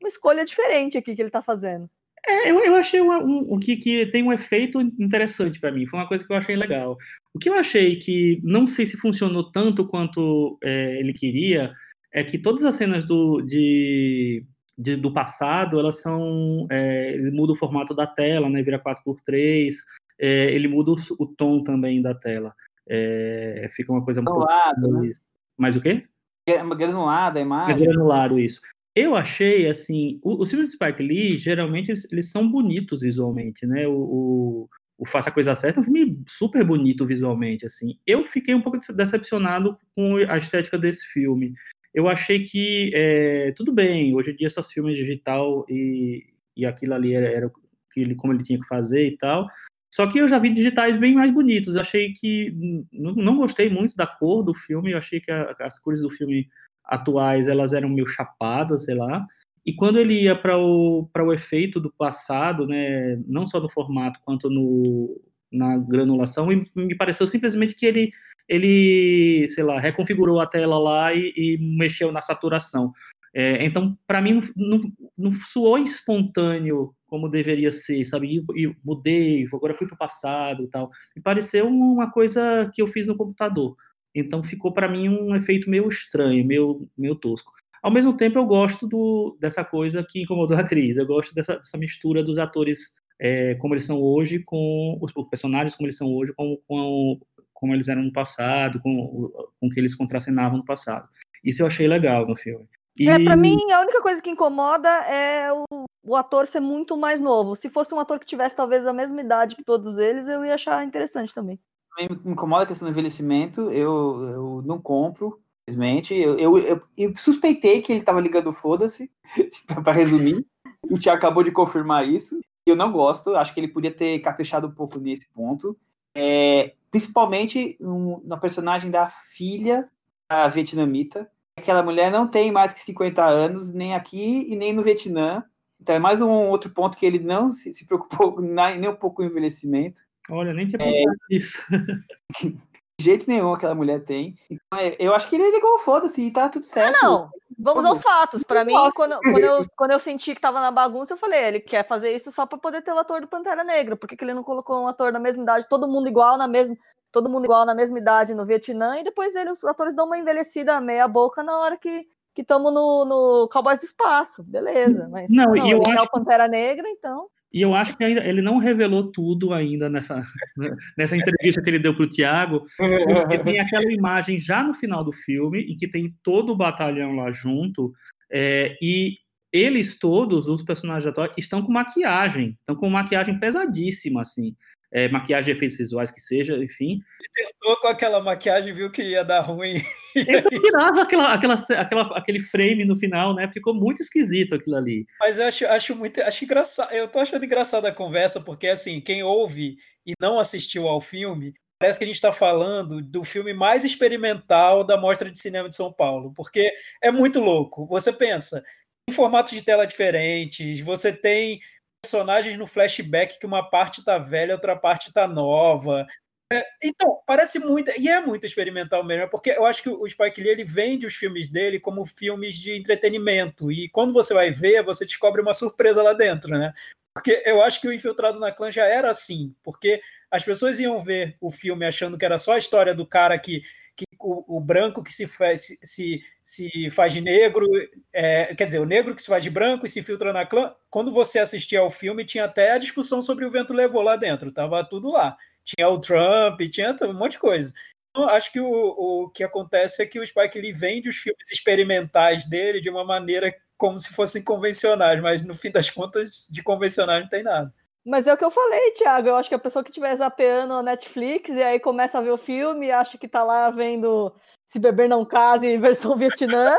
uma escolha diferente aqui que ele está fazendo. É, eu, eu achei um, um, que, que tem um efeito interessante para mim, foi uma coisa que eu achei legal. O que eu achei que não sei se funcionou tanto quanto é, ele queria é que todas as cenas do, de, de do passado elas são. É, ele muda o formato da tela, né, vira 4x3, é, ele muda o, o tom também da tela. É, fica uma coisa um pouco mais... Né? mais o quê? É granulada a É imagem. granulado isso. Eu achei, assim, os filmes do Spike Lee, geralmente, eles, são bonitos visualmente, né? O, o, o Faça a Coisa Certa é um filme super bonito visualmente, assim. Eu fiquei um pouco decepcionado com a estética desse filme. Eu achei que, é, tudo bem, hoje em dia essas filmes digital e, e aquilo ali era, era ele, como ele tinha que fazer e tal, só que eu já vi digitais bem mais bonitos. Achei que, não, não gostei muito da cor do filme, eu achei que a- as cores do filme atuais elas eram meio chapadas, sei lá. E quando ele ia para o, o efeito do passado, né, não só no formato quanto no, na granulação, me pareceu simplesmente que ele, ele, sei lá, reconfigurou a tela lá e, e mexeu na saturação. É, então, para mim, não, não, não soou espontâneo como deveria ser, sabe? E, e mudei, agora fui para o passado e tal. Me pareceu uma coisa que eu fiz no computador. Então ficou para mim um efeito meio estranho, meio, meio tosco. Ao mesmo tempo, eu gosto do, dessa coisa que incomodou a Cris. Eu gosto dessa, dessa mistura dos atores é, como eles são hoje, com os personagens como eles são hoje, com, com como eles eram no passado, com, com que eles contracenavam no passado. Isso eu achei legal no filme. E... É, pra mim, a única coisa que incomoda é o, o, ator ser muito mais novo. Se fosse um ator que tivesse talvez a mesma idade que todos eles, eu ia achar interessante também. Me incomoda a questão do envelhecimento, eu, eu não compro, infelizmente. Eu, eu, eu, eu suspeitei que ele estava ligando foda-se, para resumir. o Tiago acabou de confirmar isso. Eu não gosto, acho que ele podia ter caprichado um pouco nesse ponto. É, principalmente um, na personagem da filha da vietnamita. Aquela mulher não tem mais que 50 anos, nem aqui e nem no Vietnã. Então é mais um outro ponto que ele não se, se preocupou nem um pouco com o envelhecimento. Olha, nem tinha pensado é... nisso. De jeito nenhum aquela mulher tem. Então, eu acho que ele ligou, foda-se, e tá tudo certo. Não, não. Vamos aos fatos. Para mim, quando, quando, eu, quando eu senti que tava na bagunça, eu falei, ele quer fazer isso só para poder ter o ator do Pantera Negra. Por que, que ele não colocou um ator da mesma idade, todo mundo igual na mesma, todo mundo igual na mesma idade no Vietnã, e depois ele, os atores dão uma envelhecida meia boca na hora que que estamos no, no Cowboys do Espaço, beleza. Mas não, não e eu ele acho... é o Pantera Negra, então. E eu acho que ele não revelou tudo ainda nessa, nessa entrevista que ele deu para o Tiago, porque tem aquela imagem já no final do filme, em que tem todo o batalhão lá junto, é, e eles todos, os personagens atuais, estão com maquiagem, estão com maquiagem pesadíssima, assim. É, maquiagem efeitos visuais que seja, enfim. Tentou com aquela maquiagem, viu que ia dar ruim. Ele tirava aquela, aquela, aquela, aquele frame no final, né? Ficou muito esquisito aquilo ali. Mas eu acho, acho muito acho engraçado. Eu tô achando engraçada a conversa, porque assim, quem ouve e não assistiu ao filme, parece que a gente está falando do filme mais experimental da Mostra de Cinema de São Paulo, porque é muito louco. Você pensa em formatos de tela diferentes, você tem personagens no flashback que uma parte tá velha, outra parte tá nova. É, então, parece muito, e é muito experimental mesmo, porque eu acho que o Spike Lee ele vende os filmes dele como filmes de entretenimento, e quando você vai ver, você descobre uma surpresa lá dentro, né? Porque eu acho que o Infiltrado na Clã já era assim, porque as pessoas iam ver o filme achando que era só a história do cara que que o, o, branco que se faz, se, se, se faz de negro, é, quer dizer, o negro que se faz de branco e se filtra na clã. Quando você assistia ao filme, tinha até a discussão sobre o vento levou lá dentro, tava tudo lá. Tinha o Trump, tinha um monte de coisa. Então, acho que o, o que acontece é que o Spike Lee vende os filmes experimentais dele de uma maneira como se fossem convencionais, mas no fim das contas, de convencionais não tem nada. Mas é o que eu falei, Thiago. Eu acho que a pessoa que estiver zapeando a Netflix e aí começa a ver o filme e acha que tá lá vendo Se Beber Não Case versão Vietnã,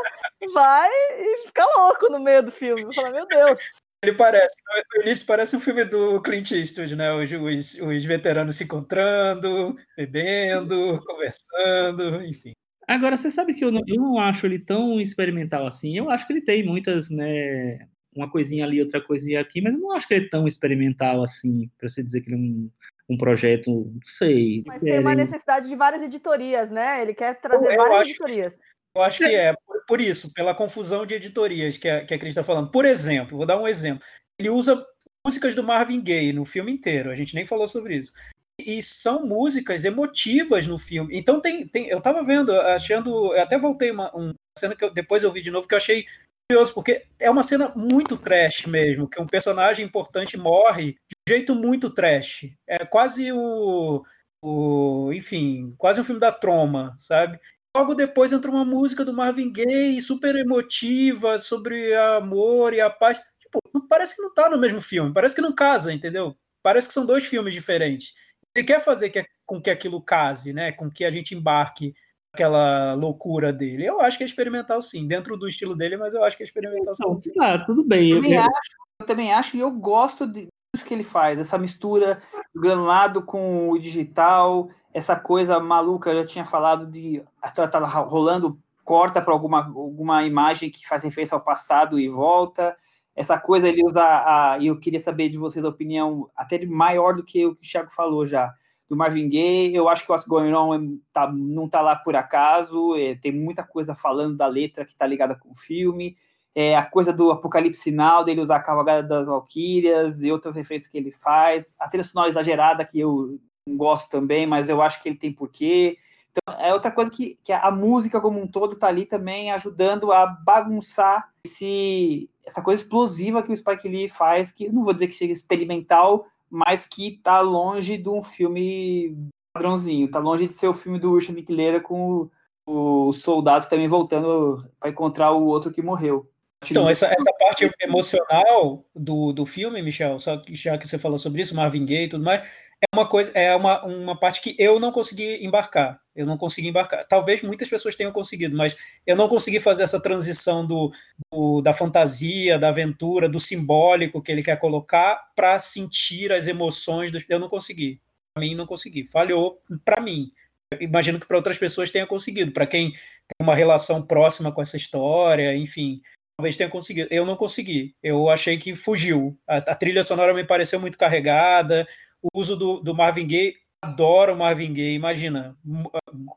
vai e fica louco no meio do filme. Fala, meu Deus. Ele parece, no início parece um filme do Clint Eastwood, né? Os, os, os veteranos se encontrando, bebendo, conversando, enfim. Agora, você sabe que eu não, eu não acho ele tão experimental assim. Eu acho que ele tem muitas, né, uma coisinha ali, outra coisinha aqui, mas eu não acho que ele é tão experimental assim, para você dizer que ele é um, um projeto, não sei. Mas tem uma necessidade de várias editorias, né? Ele quer trazer eu várias editorias. Que, eu acho que é, por, por, isso, pela confusão de editorias que a, que a Cris está falando. Por exemplo, vou dar um exemplo. Ele usa músicas do Marvin Gaye no filme inteiro, a gente nem falou sobre isso. E são músicas emotivas no filme. Então tem, tem eu estava vendo, achando, eu até voltei uma, uma cena que eu, depois eu vi de novo que eu achei curioso, porque é uma cena muito trash mesmo, que um personagem importante morre de um jeito muito trash. É quase o, o enfim, quase um filme da troma, sabe? logo depois entra uma música do Marvin Gaye, super emotiva, sobre amor e a paz. Tipo, parece que não tá no mesmo filme, parece que não casa, entendeu? Parece que são dois filmes diferentes. Ele quer fazer que, com que aquilo case, né? Com que a gente embarque aquela loucura dele. Eu acho que é experimental sim, dentro do estilo dele, mas eu acho que é experimental sim. Ah, tudo bem. Eu, eu, acho, eu também acho e eu gosto disso que ele faz, essa mistura do granulado com o digital, essa coisa maluca, eu já tinha falado de a história tá rolando, corta para alguma, alguma imagem que faz referência ao passado e volta. Essa coisa ele usa a, eu queria saber de vocês a opinião até maior do que o que o Thiago falou já do Marvin Gaye. Eu acho que o What's Going On tá, não tá lá por acaso, é, tem muita coisa falando da letra que tá ligada com o filme. É, a coisa do Apocalipse Sinal, dele usar a cavalgada das Valquírias e outras referências que ele faz. A trilha sonora exagerada, que eu gosto também, mas eu acho que ele tem porquê. Então, é outra coisa que, que a música como um todo tá ali também ajudando a bagunçar esse, essa coisa explosiva que o Spike Lee faz, que não vou dizer que chega experimental, mas que tá longe de um filme padrãozinho, tá longe de ser o filme do Richard Linklater com os soldados também voltando para encontrar o outro que morreu. Então, essa, essa parte emocional do, do filme, Michel, só que já que você falou sobre isso, Marvin Gaye e tudo mais, é uma coisa, é uma, uma parte que eu não consegui embarcar. Eu não consegui embarcar. Talvez muitas pessoas tenham conseguido, mas eu não consegui fazer essa transição do, do da fantasia, da aventura, do simbólico que ele quer colocar para sentir as emoções. Do, eu não consegui. Para mim, não consegui. Falhou para mim. imagino que para outras pessoas tenha conseguido. Para quem tem uma relação próxima com essa história, enfim, talvez tenha conseguido. Eu não consegui. Eu achei que fugiu. A, a trilha sonora me pareceu muito carregada o uso do, do Marvin Gaye, adoro Marvin Gaye, imagina,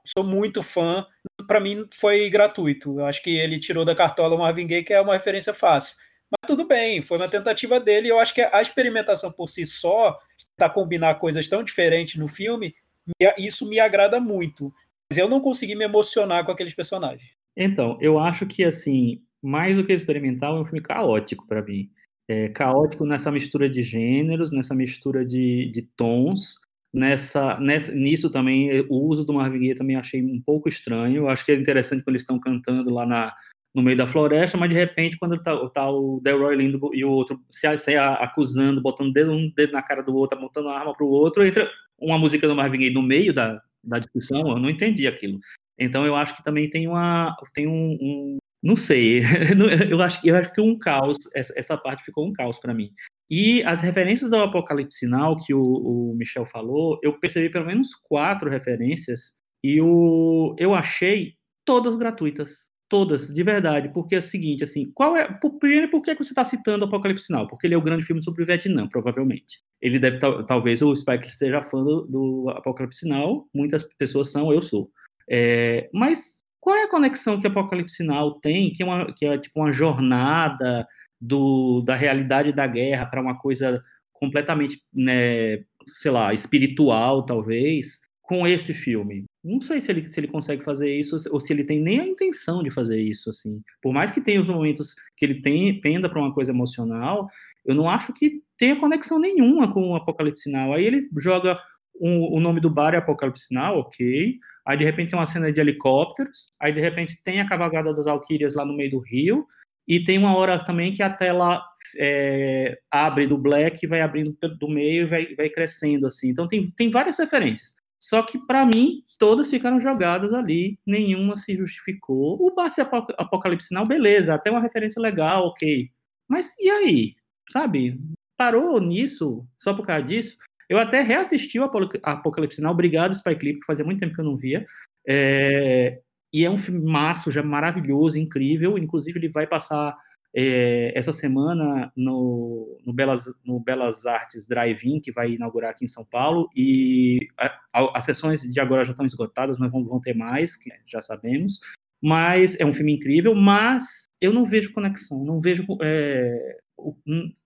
sou muito fã, para mim foi gratuito, eu acho que ele tirou da cartola o Marvin Gaye, que é uma referência fácil, mas tudo bem, foi uma tentativa dele, eu acho que a experimentação por si só, tá combinar coisas tão diferentes no filme, isso me agrada muito, mas eu não consegui me emocionar com aqueles personagens. Então, eu acho que, assim, mais do que experimental, é um filme caótico para mim. É, caótico nessa mistura de gêneros, nessa mistura de, de tons, nessa, nessa, nisso também, o uso do Marvin Gaye também achei um pouco estranho, eu acho que é interessante quando eles estão cantando lá na, no meio da floresta, mas de repente quando tá, tá o Delroy Lindo e o outro se, se acusando, botando dedo, um dedo na cara do outro, apontando a arma para o outro, entra uma música do Marvin Gaye no meio da, da discussão, eu não entendi aquilo. Então eu acho que também tem uma tem um, um não sei, eu acho, eu acho que um caos, essa parte ficou um caos para mim. E as referências ao Apocalipse Sinal que o, o, Michel falou, eu percebi pelo menos quatro referências e o, eu achei todas gratuitas. Todas, de verdade, porque é o seguinte, assim, qual é. Primeiro, por que você está citando Apocalipse Sinal? Porque ele é o grande filme sobre o Vietnã, provavelmente. Ele deve, talvez o Spike seja fã do, do Apocalipse Sinal, muitas pessoas são, eu sou. É, mas qual é a conexão que Apocalipse Sinal tem, que é, uma, que é tipo uma jornada do, da realidade da guerra para uma coisa completamente, né, sei lá, espiritual, talvez, com esse filme? Não sei se ele, se ele consegue fazer isso ou se ele tem nem a intenção de fazer isso, assim. Por mais que tenha os momentos que ele tem, penda para uma coisa emocional, eu não acho que tenha conexão nenhuma com o Apocalipse Sinal. Aí ele joga um, o nome do bar é Apocalipse Sinal, ok aí de repente tem uma cena de helicópteros, aí de repente tem a cavalgada das Valkyrias lá no meio do rio, e tem uma hora também que a tela é, abre do black, vai abrindo do meio e vai, vai crescendo assim. Então tem, tem várias referências. Só que para mim todas ficaram jogadas ali, nenhuma se justificou. O Basse Apocalipse não, beleza, até uma referência legal, ok. Mas e aí? Sabe? Parou nisso só por causa disso? Eu até reassisti o Apocalipse Sinal, obrigado Spike Lee, porque fazia muito tempo que eu não via. É, e é um filme maço, já maravilhoso, incrível. Inclusive, ele vai passar é, essa semana no, no, Belas, no Belas Artes Drive-In, que vai inaugurar aqui em São Paulo. E a, a, as sessões de agora já estão esgotadas, mas vão, vão ter mais, que já sabemos. Mas é um filme incrível, mas eu não vejo conexão, não vejo é,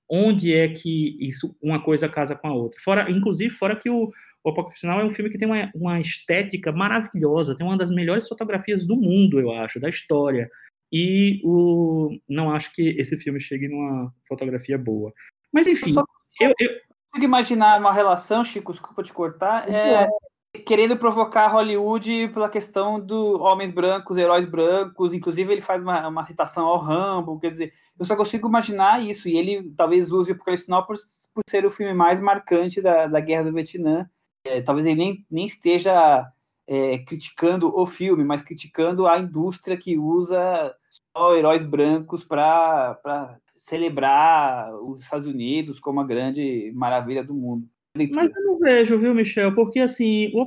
onde é que isso uma coisa casa com a outra. Fora, inclusive, fora que o, o Apocalipse Sinal é um filme que tem uma, uma estética maravilhosa, tem uma das melhores fotografias do mundo, eu acho, da história. E o, não acho que esse filme chegue numa fotografia boa. Mas enfim, eu, eu, consigo imaginar uma relação, Chico, desculpa te cortar, é, querendo provocar Hollywood pela questão do homens brancos, heróis brancos, inclusive ele faz uma, uma citação ao Rambo, quer dizer, eu só consigo imaginar isso, e ele talvez use o Apocalipse Now por, por ser o filme mais marcante da, da Guerra do Vietnã, é, talvez ele nem, nem esteja é, criticando o filme, mas criticando a indústria que usa só heróis brancos para celebrar os Estados Unidos como a grande maravilha do mundo. Mas eu não vejo, viu, Michel? Porque, assim, o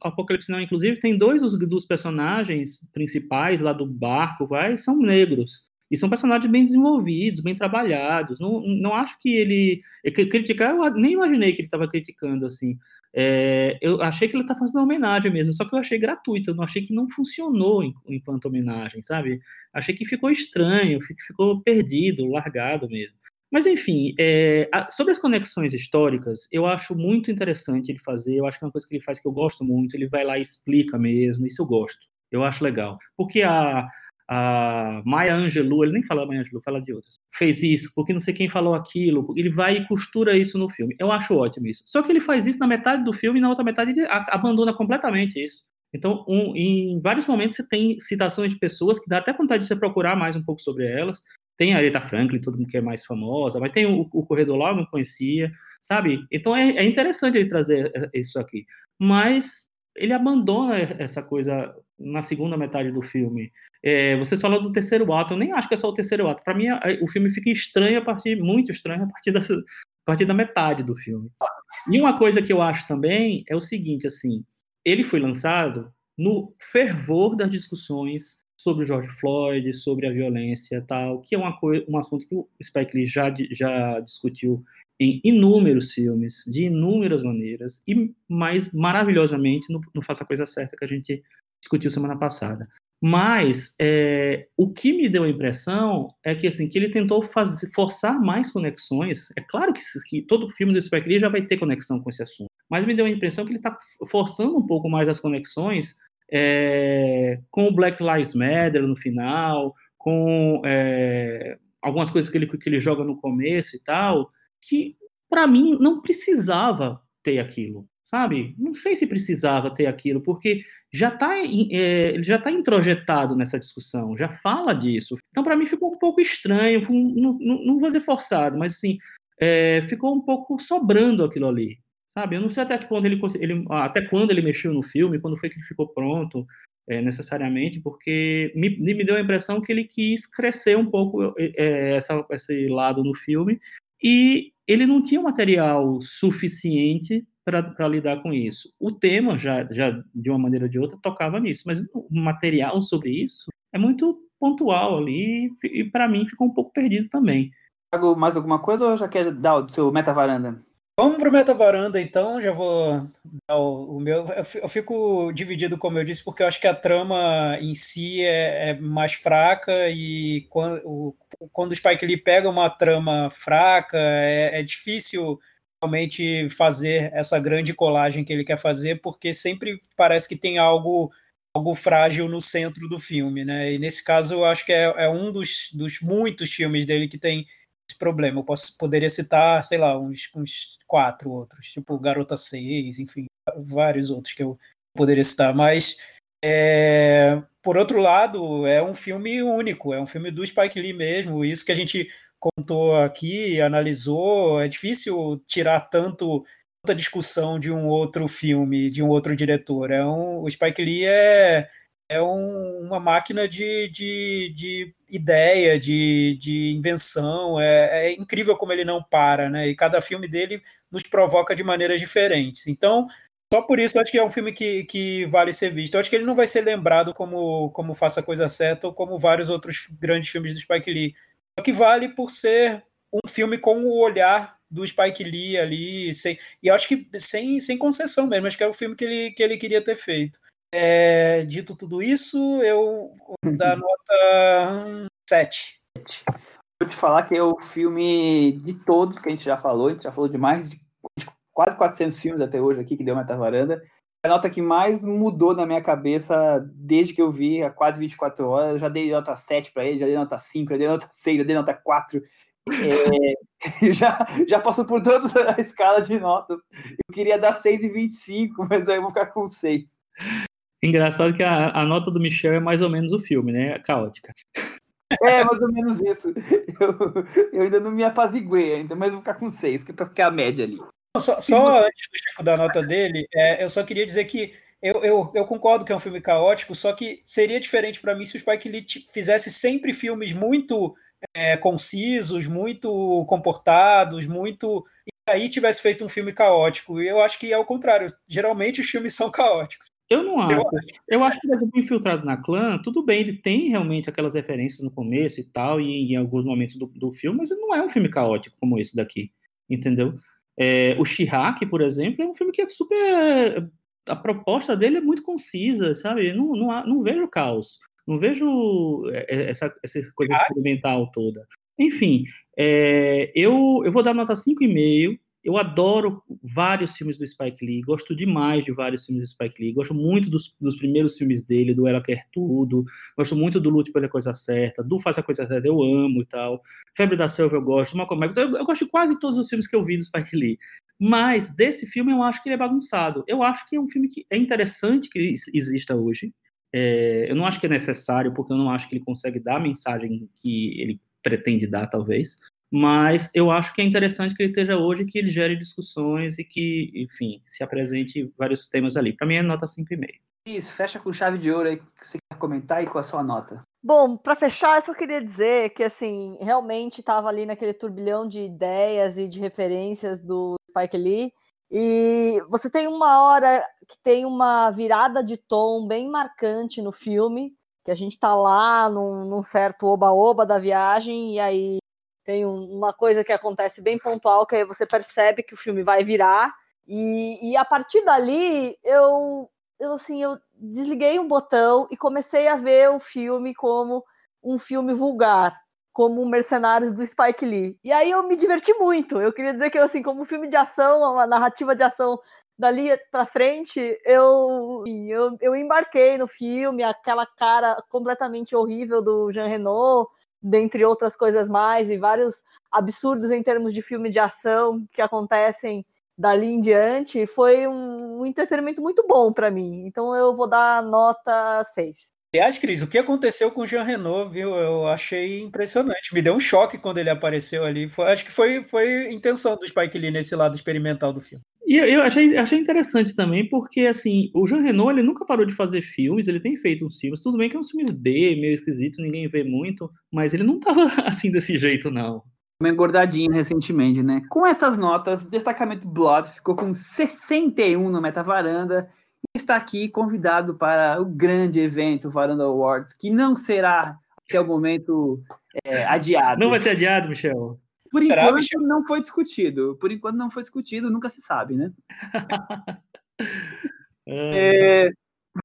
Apocalipse Não, inclusive, tem dois dos, dos, personagens principais lá do barco, vai, são negros. E são personagens bem desenvolvidos, bem trabalhados. Não, não acho que ele... Criticar, eu nem imaginei que ele estava criticando, assim. É, eu achei que ele está fazendo uma homenagem mesmo, só que eu achei gratuito, eu não achei que não funcionou enquanto homenagem, sabe? Achei que ficou estranho, ficou perdido, largado mesmo. Mas, enfim, é, sobre as conexões históricas, eu acho muito interessante ele fazer, eu acho que é uma coisa que ele faz que eu gosto muito, ele vai lá e explica mesmo, isso eu gosto, eu acho legal. Porque a, a Maya Angelou, ele nem fala Maya Angelou, fala de outras, fez isso, porque não sei quem falou aquilo, ele vai e costura isso no filme. Eu acho ótimo isso. Só que ele faz isso na metade do filme e na outra metade ele abandona completamente isso. Então, um, em vários momentos você tem citações de pessoas que dá até vontade de você procurar mais um pouco sobre elas, tem a Aretha Franklin, todo mundo que é mais famosa, mas tem o, o Corredor lá, eu não conhecia, sabe? Então é, é interessante ele trazer é, isso aqui. Mas ele abandona essa coisa na segunda metade do filme. É, vocês falam do terceiro ato, eu nem acho que é só o terceiro ato. Para mim, o filme fica estranho a partir, muito estranho a partir, dessa, a partir da metade do filme. E uma coisa que eu acho também é o seguinte, assim, ele foi lançado no fervor das discussões sobre o George Floyd, sobre a violência tal, que é uma coisa, um assunto que o Spike Lee já, já discutiu em inúmeros filmes, de inúmeras maneiras, e mais maravilhosamente no, no Faça a Coisa Certa, que a gente discutiu semana passada. Mas é, o que me deu a impressão é que assim que ele tentou fazer, forçar mais conexões. É claro que, que, todo filme do Spike Lee já vai ter conexão com esse assunto, mas me deu a impressão que ele está forçando um pouco mais as conexões é, com o Black Lives Matter no final, com é, algumas coisas que ele, que ele joga no começo e tal, que para mim não precisava ter aquilo, sabe? Não sei se precisava ter aquilo, porque já está é, ele já está introjetado nessa discussão, já fala disso. Então, para mim, ficou um pouco estranho, não, não, não vou dizer forçado, mas assim, é, ficou um pouco sobrando aquilo ali sabe? Eu não sei até que ponto ele, ele até quando ele mexeu no filme, quando foi que ele ficou pronto, é, necessariamente, porque me, me deu a impressão que ele quis crescer um pouco é, essa, esse lado no filme e ele não tinha material suficiente para lidar com isso. O tema já, já de uma maneira ou de outra tocava nisso, mas o material sobre isso é muito pontual ali e para mim ficou um pouco perdido também. Mais alguma coisa ou já quer dar o seu meta varanda? Vamos para o Meta Varanda, então. Já vou dar o, o, meu. Eu fico dividido, como eu disse, porque eu acho que a trama em si é, é mais fraca e quando o, quando o Spike Lee pega uma trama fraca, é, é difícil realmente fazer essa grande colagem que ele quer fazer, porque sempre parece que tem algo algo frágil no centro do filme, né? E nesse caso, eu acho que é, é um dos, dos muitos filmes dele que tem problema. Eu posso, poderia citar, sei lá, uns, uns quatro outros, tipo Garota 6, enfim, vários outros que eu poderia citar, mas é, por outro lado, é um filme único, é um filme do Spike Lee mesmo, isso que a gente contou aqui, analisou, é difícil tirar tanto tanta discussão de um outro filme, de um outro diretor. É um, o Spike Lee é é um, uma máquina de, de, de ideia, de, de invenção. É, é, incrível como ele não para, né? E cada filme dele nos provoca de maneiras diferentes. Então, só por isso eu acho que é um filme que, que vale ser visto. Eu acho que ele não vai ser lembrado como, como Faça a Coisa Certa ou como vários outros grandes filmes do Spike Lee. Só que vale por ser um filme com o olhar do Spike Lee ali, sem, e acho que sem, sem concessão mesmo, acho que é o filme que ele, que ele queria ter feito. É, dito tudo isso, eu vou dar nota 7. Vou te falar que é o filme de todos que a gente já falou, a gente já falou de mais de quase 400 filmes até hoje aqui que deu Meta Varanda. É a nota que mais mudou na minha cabeça desde que eu vi há quase 24 horas. Eu já dei nota 7 para ele, já dei nota 5, já dei nota 6, já dei nota 4. É, já, já passou por toda a escala de notas. Eu queria dar 6,25, mas aí eu vou ficar com 6. Engraçado que a, a nota do Michel é mais ou menos o filme, né? Caótica. É, mais ou menos isso. Eu, eu ainda não me apaziguei ainda, mas vou ficar com 6, que é pra ficar a média ali. Só, só antes do Chico da nota dele, é, eu só queria dizer que eu, eu, eu, concordo que é um filme caótico, só que seria diferente para mim se o Spike Lee fizesse sempre filmes muito é, concisos, muito comportados, muito. E aí tivesse feito um filme caótico. E eu acho que é o contrário. Geralmente os filmes são caóticos. Eu não acho. Eu acho que o Infiltrado na Clã, tudo bem, ele tem realmente aquelas referências no começo e tal, e em alguns momentos do, do filme, mas ele não é um filme caótico como esse daqui, entendeu? É, o Chirac, por exemplo, é um filme que é super. A proposta dele é muito concisa, sabe? Não, não, não vejo caos. Não vejo é, é, essa, essa coisa experimental toda. Enfim, é, eu, eu vou dar nota 5,5. Eu adoro vários filmes do Spike Lee, gosto demais de vários filmes do Spike Lee, gosto muito dos, dos primeiros filmes dele, do Ela Quer Tudo, gosto muito do Lute pela Coisa Certa, do Faz a Coisa Certa eu amo e tal, Febre da Selva eu gosto, Malcolm X, eu, eu gosto de quase todos os filmes que eu vi do Spike Lee, mas desse filme eu acho que ele é bagunçado, eu acho que é um filme que é interessante que exista hoje, é, eu não acho que é necessário, porque eu não acho que ele consegue dar a mensagem que ele pretende dar, talvez. Mas eu acho que é interessante que ele esteja hoje, que ele gere discussões e que, enfim, se apresente vários temas ali. Para mim é nota 5,5. Isso, fecha com chave de ouro aí que você quer comentar e com a sua nota. Bom, para fechar, eu só queria dizer que, assim, realmente estava ali naquele turbilhão de ideias e de referências do Spike Lee. E você tem uma hora que tem uma virada de tom bem marcante no filme, que a gente tá lá num, num certo oba-oba da viagem, e aí tem um, uma coisa que acontece bem pontual, que aí você percebe que o filme vai virar, e, e a partir dali eu, eu, assim, eu desliguei um botão e comecei a ver o filme como um filme vulgar, como Mercenários do Spike Lee. E aí eu me diverti muito. Eu queria dizer que, assim, como um filme de ação, uma narrativa de ação dali para frente, eu, eu, eu embarquei no filme, aquela cara completamente horrível do Jean Renault, dentre outras coisas mais, e vários absurdos em termos de filme de ação que acontecem dali em diante, foi um, um entretenimento muito bom para mim. Então eu vou dar nota 6. Aliás, Cris, o que aconteceu com o Jean Renault, viu? Eu achei impressionante. Me deu um choque quando ele apareceu ali. Foi, acho que foi, foi intenção do Spike Lee nesse lado experimental do filme. E eu, eu achei, achei interessante também, porque assim, o Jean Renault ele nunca parou de fazer filmes, ele tem feito uns filmes, tudo bem que é uns filmes B, meio esquisitos, ninguém vê muito, mas ele não tava assim desse jeito, não. Uma engordadinha recentemente, né? Com essas notas, destacamento Blood ficou com 61 no Meta Varanda está aqui convidado para o grande evento Varanda Awards, que não será até o momento é, adiado. Não vai ser adiado, Michel? Por será, enquanto Michel? não foi discutido. Por enquanto não foi discutido, nunca se sabe, né? é,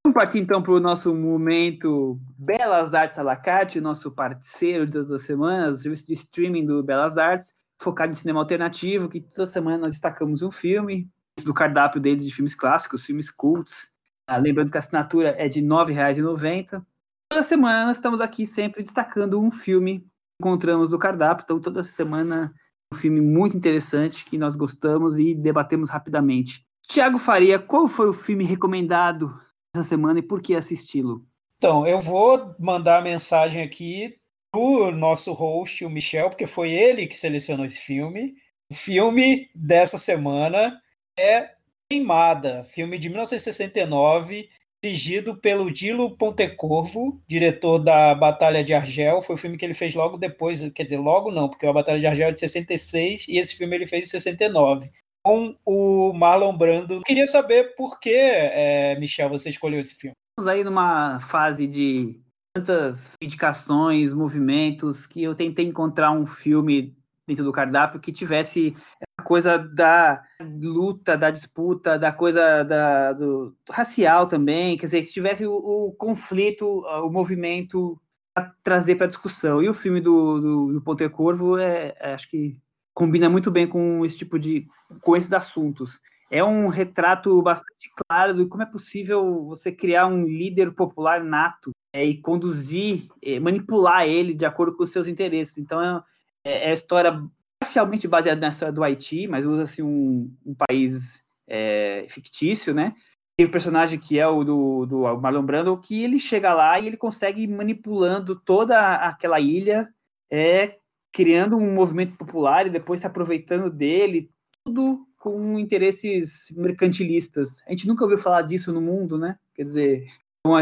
vamos partir então para o nosso momento Belas Artes à la carte, nosso parceiro de todas as semanas, o serviço de streaming do Belas Artes, focado em cinema alternativo, que toda semana nós destacamos um filme, do cardápio deles de filmes clássicos, filmes cults. Ah, lembrando que a assinatura é de R$ 9,90. Toda semana estamos aqui sempre destacando um filme que encontramos no cardápio. Então, toda semana, um filme muito interessante que nós gostamos e debatemos rapidamente. Tiago Faria, qual foi o filme recomendado essa semana e por que assisti-lo? Então, eu vou mandar a mensagem aqui para o nosso host, o Michel, porque foi ele que selecionou esse filme. O filme dessa semana é Queimada, filme de 1969, dirigido pelo Dilo Pontecorvo, diretor da Batalha de Argel. Foi o filme que ele fez logo depois, quer dizer, logo não, porque a Batalha de Argel é de 66 e esse filme ele fez em 69. Com o Marlon Brando. Queria saber por que, é, Michel, você escolheu esse filme. Estamos aí numa fase de tantas indicações, movimentos, que eu tentei encontrar um filme dentro do cardápio que tivesse coisa da luta, da disputa, da coisa da, do, racial também, quer dizer, que tivesse o, o conflito, o movimento a trazer para discussão. E o filme do, do, do Ponte Corvo é, é, acho que combina muito bem com esse tipo de, com esses assuntos. É um retrato bastante claro de como é possível você criar um líder popular nato é, e conduzir, é, manipular ele de acordo com os seus interesses. Então é, é, é história parcialmente baseada na história do Haiti, mas usa-se um, um país é, fictício, né? E o personagem que é o do, do Marlon Brando, que ele chega lá e ele consegue manipulando toda aquela ilha, é, criando um movimento popular e depois se aproveitando dele, tudo com interesses mercantilistas. A gente nunca ouviu falar disso no mundo, né? Quer dizer,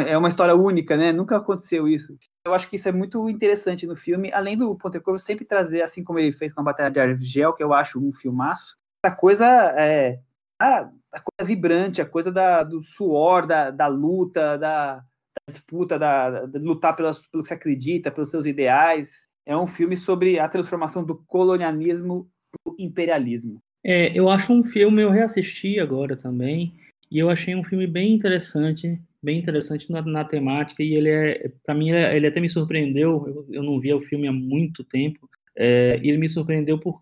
é uma história única, né? Nunca aconteceu isso. Eu acho que isso é muito interessante no filme, além do Pontecorvo sempre trazer, assim como ele fez com a Batalha de Argel, que eu acho um filmaço, essa coisa é a, a coisa vibrante, a coisa da, do suor, da, da luta, da, da disputa, da, da lutar pelas, pelo que se acredita, pelos seus ideais. É um filme sobre a transformação do colonialismo para o imperialismo. É, eu acho um filme, eu reassisti agora também, e eu achei um filme bem interessante, bem interessante na, na temática, e ele é, para mim, ele, é, ele, até me surpreendeu, eu, eu, não via o filme há muito tempo, é, e ele me surpreendeu por,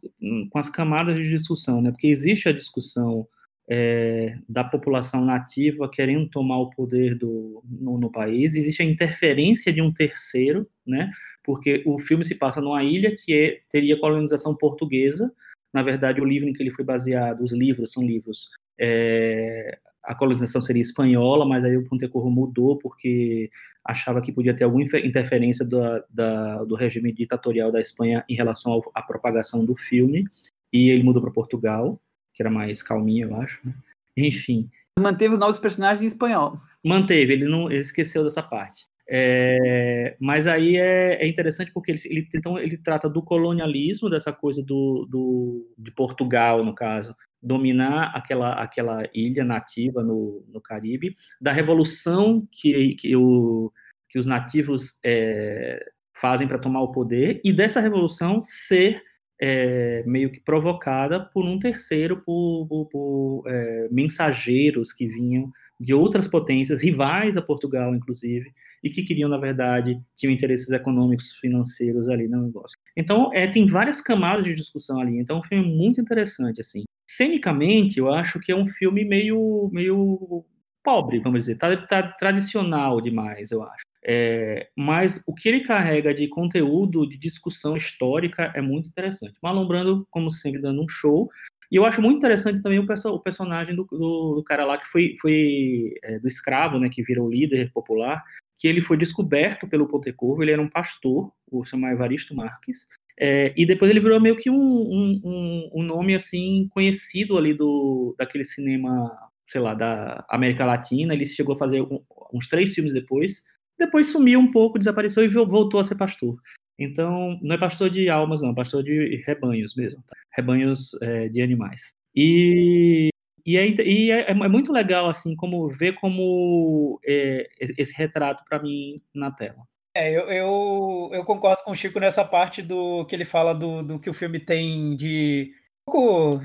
com as camadas de discussão, né, porque existe a discussão é, da população nativa querendo tomar o poder do, no, no, país, existe a interferência de um terceiro, né, porque o filme se passa numa ilha que é, teria colonização portuguesa, na verdade, o livro em que ele foi baseado, os livros são livros, é, a colonização seria espanhola, mas aí o Pontecorvo mudou porque achava que podia ter alguma interferência do, da, do regime ditatorial da Espanha em relação à propagação do filme, e ele mudou para Portugal, que era mais calminho, eu acho. Né? Enfim. Manteve os novos personagens em espanhol. Manteve, ele não ele esqueceu dessa parte. É, mas aí é, é, interessante porque ele, ele, então, ele trata do colonialismo, dessa coisa do, do, de Portugal, no caso, dominar aquela, aquela ilha nativa no, no Caribe, da revolução que, que, o, que os nativos é, fazem para tomar o poder, e dessa revolução ser é, meio que provocada por um terceiro, por, por, por é, mensageiros que vinham de outras potências, rivais a Portugal, inclusive, e que queriam, na verdade, tinham interesses econômicos, financeiros ali no negócio. Então, é, tem várias camadas de discussão ali. Então, é um filme muito interessante, assim. Cenicamente, eu acho que é um filme meio, meio pobre, vamos dizer. Tá, tá tradicional demais, eu acho. É, mas o que ele carrega de conteúdo, de discussão histórica, é muito interessante. Marlon Brando, como sempre, dando um show. E eu acho muito interessante também o, perso o personagem do, do, do, cara lá que foi, foi é, do escravo, né, que virou líder popular, que ele foi descoberto pelo Pontecorvo, ele era um pastor, o chamado Evaristo Marques, é, e depois ele virou meio que um, um, um, nome assim conhecido ali do daquele cinema, sei lá, da América Latina. Ele chegou a fazer um, uns três filmes depois. Depois sumiu um pouco, desapareceu e voltou a ser pastor. Então, não é pastor de almas, não, é pastor de rebanhos mesmo, tá? rebanhos é, de animais. E e, é, e é, é, muito legal, assim, como ver como é, esse retrato para mim na tela. É, eu, eu, eu, concordo com o Chico nessa parte do que ele fala do, do que o filme tem de. Um pouco,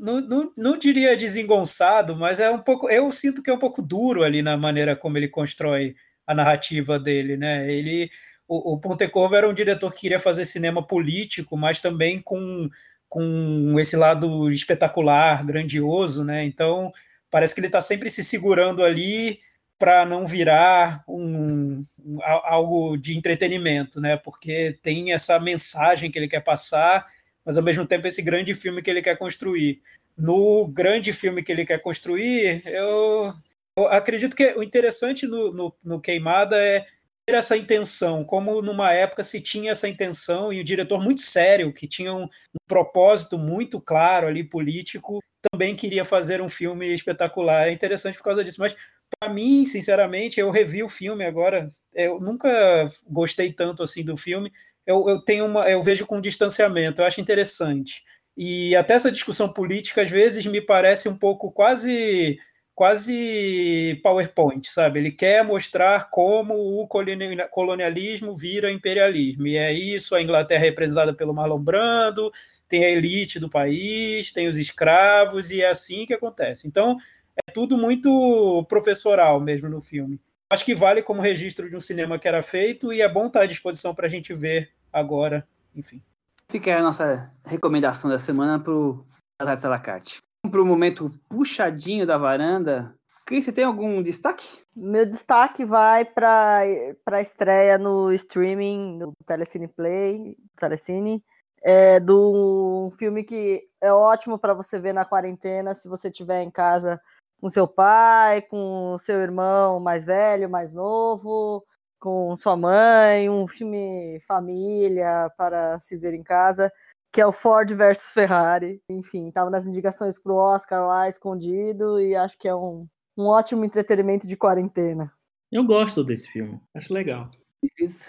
não, não, não diria desengonçado, mas é um pouco. Eu sinto que é um pouco duro ali na maneira como ele constrói a narrativa dele, né? Ele, o, o Pontecorvo era um diretor que queria fazer cinema político, mas também com com esse lado espetacular, grandioso, né? Então parece que ele está sempre se segurando ali para não virar um, um, algo de entretenimento, né? Porque tem essa mensagem que ele quer passar, mas ao mesmo tempo esse grande filme que ele quer construir. No grande filme que ele quer construir, eu, eu acredito que o interessante no, no, no Queimada é ter essa intenção, como numa época se tinha essa intenção e o diretor muito sério, que tinha um, um propósito muito claro ali político, também queria fazer um filme espetacular. É interessante por causa disso, mas para mim, sinceramente, eu revi o filme agora, eu nunca gostei tanto assim do filme. Eu, eu tenho uma, eu vejo com distanciamento, eu acho interessante. E até essa discussão política às vezes me parece um pouco quase quase PowerPoint, sabe? Ele quer mostrar como o colonialismo vira imperialismo. E é isso, a Inglaterra é representada pelo Marlon Brando, tem a elite do país, tem os escravos, e é assim que acontece. Então, é tudo muito professoral mesmo no filme. Acho que vale como registro de um cinema que era feito e é bom estar à disposição para a gente ver agora, enfim. Fica aí a nossa recomendação da semana para o Alex Alacarte para o momento puxadinho da varanda. Cris, você tem algum destaque? Meu destaque vai para a estreia no streaming, no Telecine Play, Telecine, é do um filme que é ótimo para você ver na quarentena se você estiver em casa com seu pai, com seu irmão mais velho, mais novo, com sua mãe, um filme família para se ver em casa, que é o Ford versus Ferrari. Enfim, estava nas indicações para o Oscar lá escondido e acho que é um, um ótimo entretenimento de quarentena. Eu gosto desse filme, acho legal.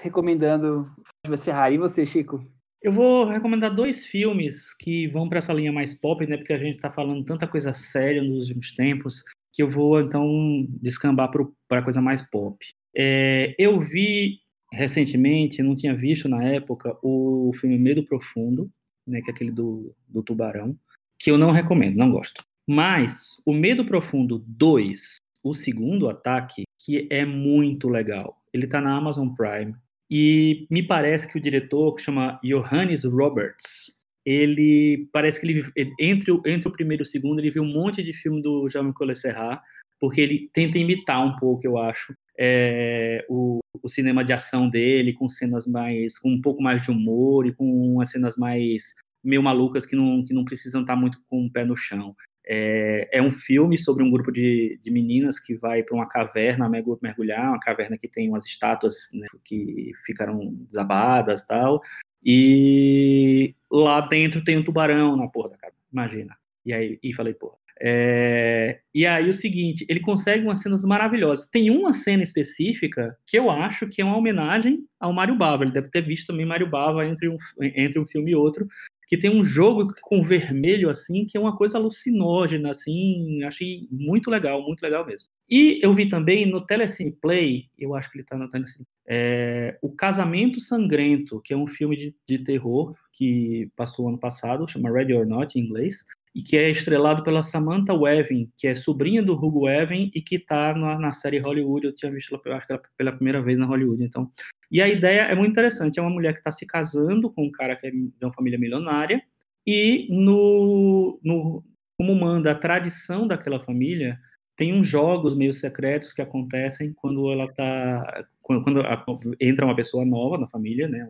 Recomendando Ford versus Ferrari. E você, Chico? Eu vou recomendar dois filmes que vão para essa linha mais pop, né? Porque a gente está falando tanta coisa séria nos últimos tempos, que eu vou então descambar para coisa mais pop. É, eu vi recentemente, não tinha visto na época, o filme Medo Profundo, né? Que é aquele do, do tubarão, que eu não recomendo, não gosto. Mas o Medo Profundo 2, o segundo ataque, que é muito legal. Ele está na Amazon Prime. E me parece que o diretor, que chama Johannes Roberts, ele parece que ele entre o, entre o primeiro e o segundo ele viu um monte de filme do Jean-Michel Serrat, porque ele tenta imitar um pouco, eu acho, é, o, o, cinema de ação dele, com cenas mais, com um pouco mais de humor e com umas cenas mais meio malucas que não, que não precisam estar muito com o pé no chão. É, é um filme sobre um grupo de, de meninas que vai para uma caverna mergulhar, uma caverna que tem umas estátuas né, que ficaram desabadas tal. E lá dentro tem um tubarão na porra da caverna, imagina. E aí e falei, porra. É, e aí o seguinte, ele consegue umas cenas maravilhosas. Tem uma cena específica que eu acho que é uma homenagem ao Mário Bava. Ele deve ter visto também Mário Bava entre um, entre um filme e outro, que tem um jogo com vermelho assim, que é uma coisa alucinógena assim, achei muito legal, muito legal mesmo. E eu vi também no Telecine Play, eu acho que ele está no Telecine, é, o Casamento Sangrento, que é um filme de, de terror que passou ano passado, chama Ready or Not em inglês, e que é estrelado pela Samantha Weaving, que é sobrinha do Hugo Weaving e que está na, na, série Hollywood. Eu tinha visto ela, acho que ela, pela primeira vez na Hollywood. Então, e a ideia é muito interessante. É uma mulher que está se casando com um cara que é de uma família milionária e no, no como manda a tradição daquela família, tem uns jogos meio secretos que acontecem quando ela tá quando, quando entra uma pessoa nova na família, né,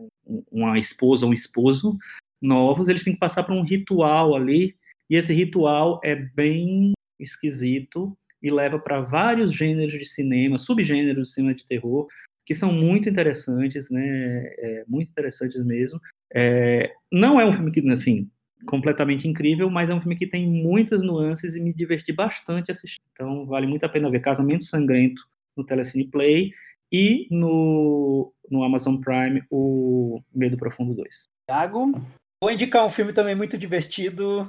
uma esposa, um esposo novos, eles têm que passar por um ritual ali e esse ritual é bem esquisito e leva para vários gêneros de cinema, subgêneros de cinema de terror, que são muito interessantes, né? É, muito interessantes mesmo. É, não é um filme que, assim, completamente incrível, mas é um filme que tem muitas nuances e me diverti bastante assistindo. Então, vale muito a pena ver Casamento Sangrento no Telecine Play e no, no Amazon Prime o Medo Profundo 2. Thiago? Vou indicar um filme também muito divertido,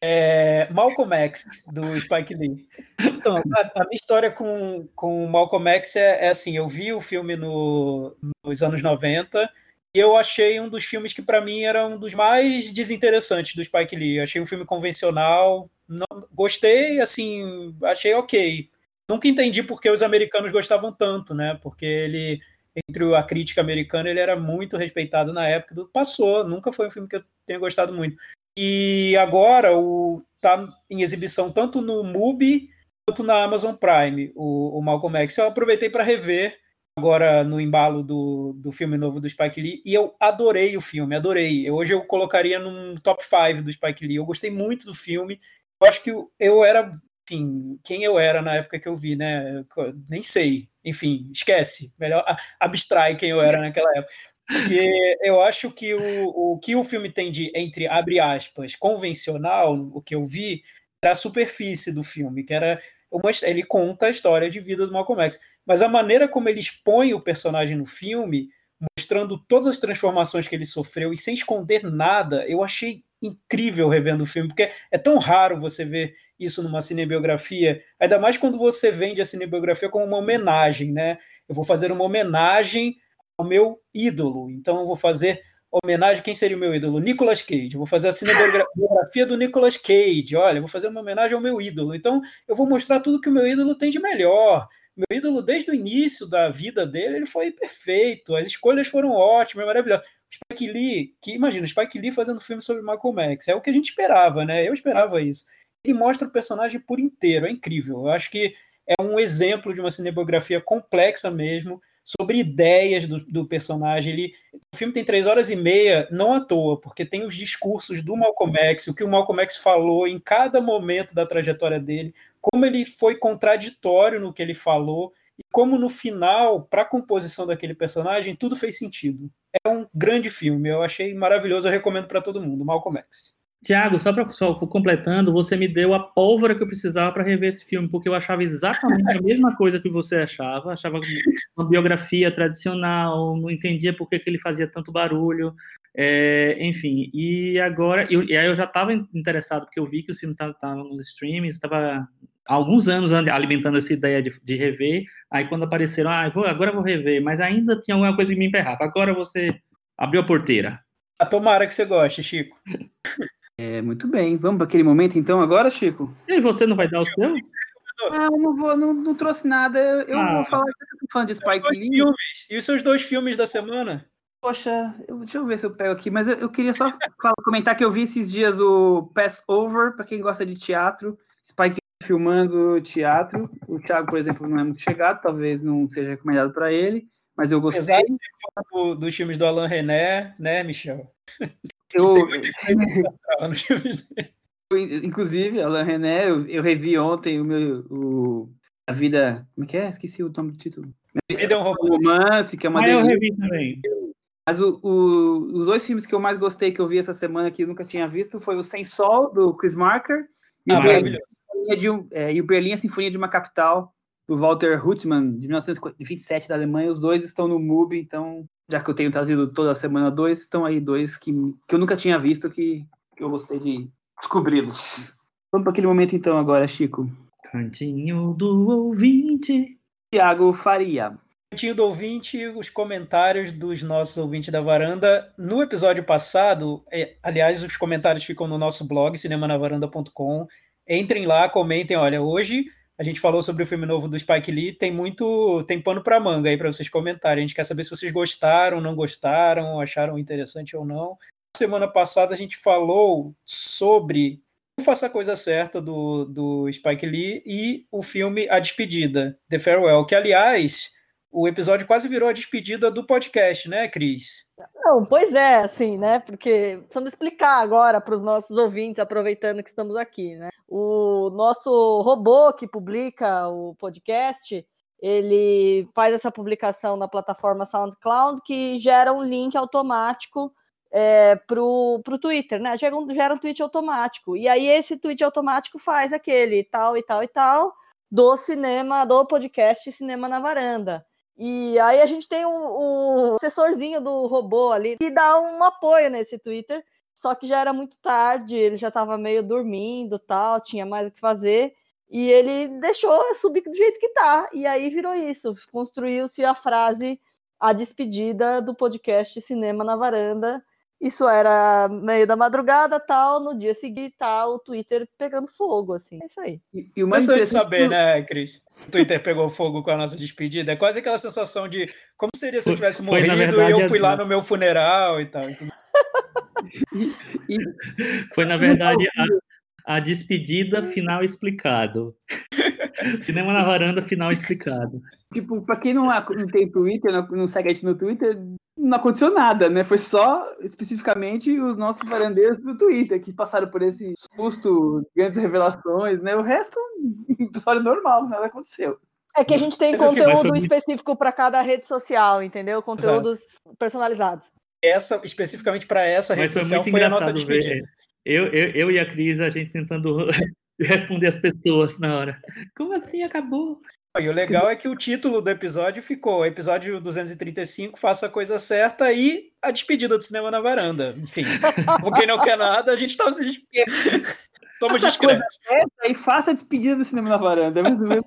é Malcolm X, do Spike Lee. Então, a, a minha história com, com Malcolm X é, é, assim, eu vi o filme no, nos anos 90 e eu achei um dos filmes que para mim era um dos mais desinteressantes do Spike Lee. Eu achei um filme convencional, não, gostei, assim, achei ok. Nunca entendi porque os americanos gostavam tanto, né? Porque ele entre a crítica americana, ele era muito respeitado na época passou, nunca foi um filme que eu tenha gostado muito. E agora o tá em exibição tanto no MUBI quanto na Amazon Prime, o, o Malcolm X. Eu aproveitei para rever agora no embalo do, do filme novo do Spike Lee e eu adorei o filme, adorei. Hoje eu colocaria num top 5 do Spike Lee. Eu gostei muito do filme. Eu acho que eu era enfim, quem eu era na época que eu vi, né? Nem sei. Enfim, esquece. Melhor abstrai quem eu era naquela época. Porque eu acho que o, o que o filme tem de, entre abre aspas, convencional, o que eu vi, era a superfície do filme, que era uma, ele conta a história de vida do Malcolm X. Mas a maneira como ele expõe o personagem no filme, mostrando todas as transformações que ele sofreu e sem esconder nada, eu achei incrível revendo o filme, porque é tão raro você ver isso numa cinebiografia, ainda mais quando você vende a cinebiografia como uma homenagem, né? Eu vou fazer uma homenagem ao meu ídolo, então eu vou fazer homenagem, quem seria o meu ídolo? Nicolas Cage. Eu vou fazer a cinebiografia do Nicolas Cage. Olha, eu vou fazer uma homenagem ao meu ídolo. Então, eu vou mostrar tudo que o meu ídolo tem de melhor. Meu ídolo, desde o início da vida dele, ele foi perfeito. As escolhas foram ótimas, maravilhosas. Spike Lee, que imagina, Spike Lee fazendo filme sobre Malcolm X, é o que a gente esperava, né? Eu esperava isso. Ele mostra o personagem por inteiro, é incrível. Eu acho que é um exemplo de uma cinebiografia complexa mesmo, sobre ideias do, do personagem. Ele O filme tem três horas e meia, não à toa, porque tem os discursos do Malcolm X, o que o Malcolm X falou em cada momento da trajetória dele, como ele foi contraditório no que ele falou, e como no final, para a composição daquele personagem, tudo fez sentido. É um grande filme, eu achei maravilhoso, eu recomendo para todo mundo, Malcolm X. Tiago, só para só completando, você me deu a pólvora que eu precisava para rever esse filme, porque eu achava exatamente a mesma coisa que você achava, achava uma biografia tradicional, não entendia por que, que ele fazia tanto barulho, é, enfim. E agora, eu, e aí eu já estava interessado, porque eu vi que os filmes estavam nos streamings, estava há alguns anos alimentando essa ideia de, de rever, aí quando apareceram, ah, vou, agora eu vou rever, mas ainda tinha alguma coisa que me emperrava, agora você abriu a porteira. A ah, tomara que você goste, Chico. É, muito bem. Vamos para aquele momento então agora, Chico? E você não vai dar o seu? Não, não vou, não, não trouxe nada. Eu ah. vou falar que eu sou fã de Spike Lee. Filmes. E os seus dois filmes da semana? Poxa, eu, deixa eu ver se eu pego aqui, mas eu, eu queria só falar, comentar que eu vi esses dias o Passover, para quem gosta de teatro, Spike filmando teatro. O Thiago, por exemplo, não é muito chegado, talvez não seja recomendado para ele, mas eu gostei. Exato, do, dos filmes do Alain René, né, Michel? Eu, inclusive, Alain René, eu, eu, revi ontem o meu. O, a vida. Como é que é? Esqueci o nome do título. Vida é um romance, que é uma. Ah, eu revi também. Mas o, o, os dois filmes que eu mais gostei que eu vi essa semana que eu nunca tinha visto foi o Sem Sol, do Chris Marker, e, ah, o, Berlim, de um, é, e o Berlim, a Sinfonia de uma Capital, do Walter Huttmann, de 1927, da Alemanha. Os dois estão no MUBI, então já que eu tenho trazido toda semana dois, estão aí dois que, que eu nunca tinha visto que, que eu gostei de descobri-los. Vamos para aquele momento então agora, Chico. Cantinho do ouvinte. Tiago Faria. Cantinho do ouvinte, os comentários dos nossos ouvintes da varanda. No episódio passado, é, aliás, os comentários ficam no nosso blog, cinemanavaranda.com. Entrem lá, comentem. Olha, hoje a gente falou sobre o filme novo do Spike Lee, tem muito, tem pano para manga aí para vocês comentarem. A gente quer saber se vocês gostaram, não gostaram, acharam interessante ou não. Semana passada a gente falou sobre Faça a Coisa Certa do, do Spike Lee e o filme A Despedida, The Farewell, que aliás, o episódio quase virou a despedida do podcast, né, Cris? Não, pois é, assim, né? Porque precisamos explicar agora para os nossos ouvintes, aproveitando que estamos aqui, né? O nosso robô que publica o podcast, ele faz essa publicação na plataforma SoundCloud que gera um link automático é, para o Twitter, né? Gera um, gera um tweet automático. E aí esse tweet automático faz aquele tal e tal e tal do cinema, do podcast Cinema na Varanda. E aí a gente tem o, o assessorzinho do robô ali que dá um apoio nesse Twitter, só que já era muito tarde, ele já estava meio dormindo, tal, tinha mais o que fazer, e ele deixou subir do jeito que tá. E aí virou isso, construiu-se a frase a despedida do podcast Cinema na Varanda, isso era meio da madrugada, tal, no dia seguinte, tal, o Twitter pegando fogo, assim. É isso aí. E, e o mais interessante saber, né, Cris? O Twitter pegou fogo com a nossa despedida. É quase aquela sensação de como seria se eu tivesse foi, morrido verdade, e eu fui lá no meu funeral e tal. e, e... Foi, na verdade, a, a despedida final explicado. Cinema na varanda, final explicado. Tipo, pra quem não, não tem Twitter, não, não segue a gente no Twitter, não aconteceu nada, né? Foi só especificamente os nossos varandeiros do Twitter que passaram por esse susto, grandes revelações, né? O resto, episódio normal, nada aconteceu. É que a gente tem conteúdo específico para cada rede social, entendeu? Conteúdos Exato. personalizados. Essa, especificamente para essa rede Mas social, foi a nossa despedida. Eu, eu, eu e a Cris, a gente tentando responder as pessoas na hora. Como assim acabou? E o legal é que o título do episódio ficou episódio 235, faça a coisa certa e a despedida do cinema na varanda. Enfim, quem não quer nada, a gente tá se despedindo. Somos discretos. E faça a despedida do cinema na varanda. É mesmo?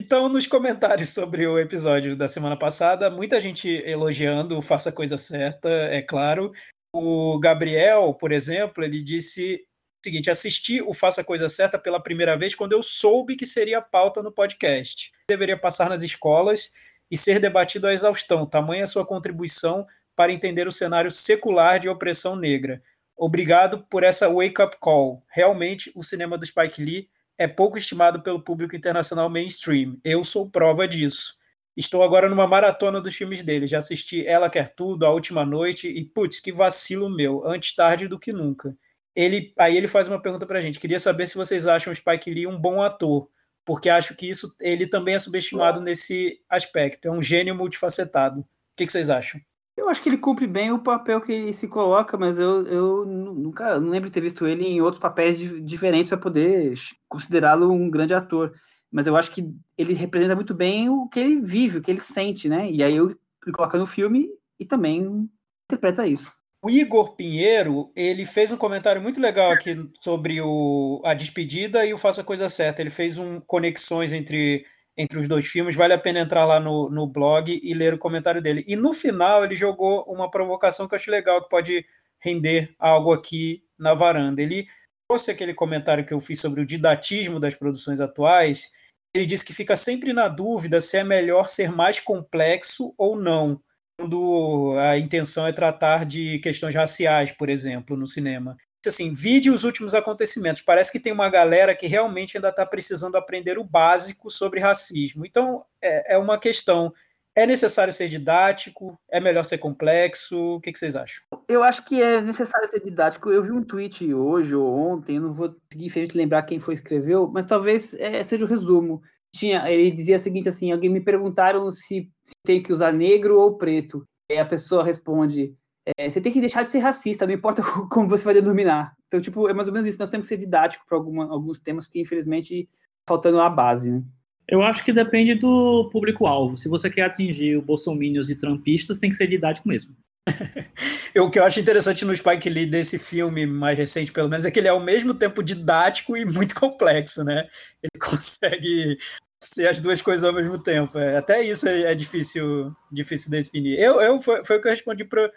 Então, nos comentários sobre o episódio da semana passada, muita gente elogiando o Faça a Coisa Certa, é claro. O Gabriel, por exemplo, ele disse seguinte, assisti o Faça a Coisa Certa pela primeira vez quando eu soube que seria pauta no podcast. Deveria passar nas escolas e ser debatido à exaustão, tamanha sua contribuição para entender o cenário secular de opressão negra. Obrigado por essa wake-up call. Realmente, o cinema do Spike Lee é pouco estimado pelo público internacional mainstream. Eu sou prova disso. Estou agora numa maratona dos filmes dele. Já assisti Ela Quer Tudo, A Última Noite e, putz, que vacilo meu. Antes tarde do que nunca. Ele, aí ele faz uma pergunta pra gente. Queria saber se vocês acham o Spike Lee um bom ator, porque acho que isso ele também é subestimado nesse aspecto. É um gênio multifacetado. O que, que vocês acham? Eu acho que ele cumpre bem o papel que ele se coloca, mas eu, eu nunca não lembro de ter visto ele em outros papéis diferentes para poder considerá-lo um grande ator. Mas eu acho que ele representa muito bem o que ele vive, o que ele sente, né? E aí eu ele coloca no filme e também interpreta isso. O Igor Pinheiro, ele fez um comentário muito legal aqui sobre o, a despedida e o Faça a Coisa Certa. Ele fez um conexões entre, entre os dois filmes. Vale a pena entrar lá no, no blog e ler o comentário dele. E no final ele jogou uma provocação que eu acho legal, que pode render algo aqui na varanda. Ele trouxe aquele comentário que eu fiz sobre o didatismo das produções atuais. Ele disse que fica sempre na dúvida se é melhor ser mais complexo ou não quando a intenção é tratar de questões raciais, por exemplo, no cinema. Assim, vide os últimos acontecimentos. Parece que tem uma galera que realmente ainda está precisando aprender o básico sobre racismo. Então, é, é, uma questão. É necessário ser didático? É melhor ser complexo? O que, que, vocês acham? Eu acho que é necessário ser didático. Eu vi um tweet hoje ou ontem, não vou seguir lembrar quem foi escreveu, mas talvez é, seja o resumo tinha, ele dizia o seguinte assim, alguém me perguntaram se, se tem que usar negro ou preto. E a pessoa responde, é, você tem que deixar de ser racista, não importa como você vai denominar. Então, tipo, é mais ou menos isso. Nós temos que ser didático para alguns temas, porque infelizmente faltando a base, né? Eu acho que depende do público-alvo. Se você quer atingir o bolsominions e trampistas, tem que ser didático mesmo. o que eu acho interessante no Spike Lee desse filme mais recente, pelo menos, é que ele é ao mesmo tempo didático e muito complexo, né? Ele consegue ser as duas coisas ao mesmo tempo. É, até isso é, é, difícil, difícil definir. Eu, eu foi, foi o que eu respondi para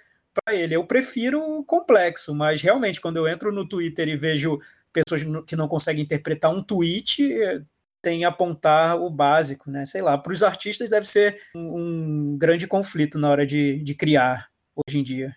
ele. Eu prefiro o complexo, mas realmente quando eu entro no Twitter e vejo pessoas que não conseguem interpretar um tweet, tem apontar o básico, né? Sei lá, para os artistas deve ser um, um grande conflito na hora de, de criar hoje em dia.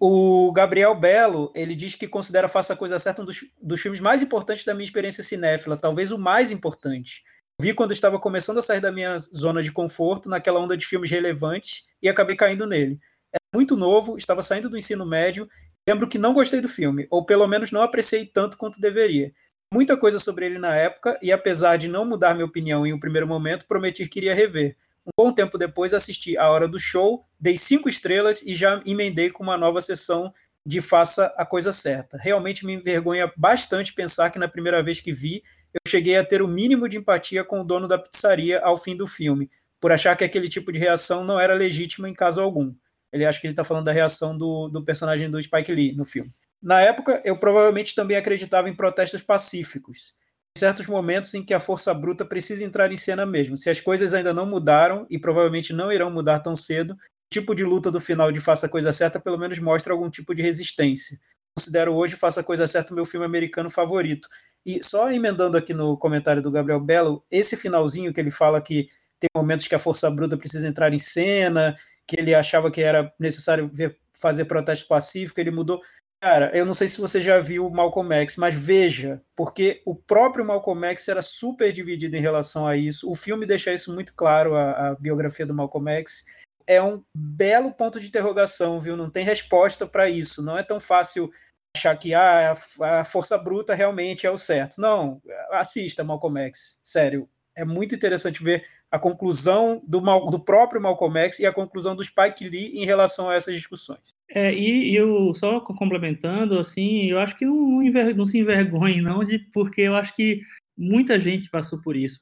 O Gabriel Belo, ele diz que considera Faça a Coisa Certa um dos, dos filmes mais importantes da minha experiência cinéfila, talvez o mais importante. Vi quando estava começando a sair da minha zona de conforto, naquela onda de filmes relevantes, e acabei caindo nele. Era muito novo, estava saindo do ensino médio, lembro que não gostei do filme, ou pelo menos não apreciei tanto quanto deveria. Muita coisa sobre ele na época, e apesar de não mudar minha opinião em um primeiro momento, prometi que iria rever. Um bom tempo depois assisti A Hora do Show, dei cinco estrelas e já emendei com uma nova sessão de Faça a Coisa Certa. Realmente me envergonha bastante pensar que na primeira vez que vi, eu cheguei a ter o mínimo de empatia com o dono da pizzaria ao fim do filme, por achar que aquele tipo de reação não era legítima em caso algum. Ele acha que ele está falando da reação do, do personagem do Spike Lee no filme. Na época, eu provavelmente também acreditava em protestos pacíficos certos momentos em que a força bruta precisa entrar em cena mesmo. Se as coisas ainda não mudaram e provavelmente não irão mudar tão cedo, o tipo de luta do final de Faça a Coisa Certa pelo menos mostra algum tipo de resistência. Considero hoje Faça a Coisa Certa o meu filme americano favorito. E só emendando aqui no comentário do Gabriel Belo, esse finalzinho que ele fala que tem momentos que a força bruta precisa entrar em cena, que ele achava que era necessário ver, fazer protesto pacífico, ele mudou. Cara, eu não sei se você já viu Malcolm X, mas veja, porque o próprio Malcolm X era super dividido em relação a isso. O filme deixa isso muito claro, a, a biografia do Malcolm X. É um belo ponto de interrogação, viu? Não tem resposta para isso. Não é tão fácil achar que ah, a, a força bruta realmente é o certo. Não, assista Malcolm X. Sério, é muito interessante ver a conclusão do, do próprio Malcolm X e a conclusão do Spike Lee em relação a essas discussões. É, e, eu só complementando, assim, eu acho que não, não, se envergonhe, não, de, porque eu acho que muita gente passou por isso,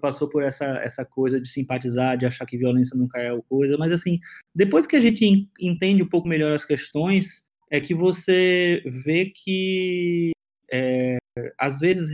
passou por essa, essa coisa de simpatizar, de achar que violência nunca é coisa, mas assim, depois que a gente entende um pouco melhor as questões, é que você vê que é, às vezes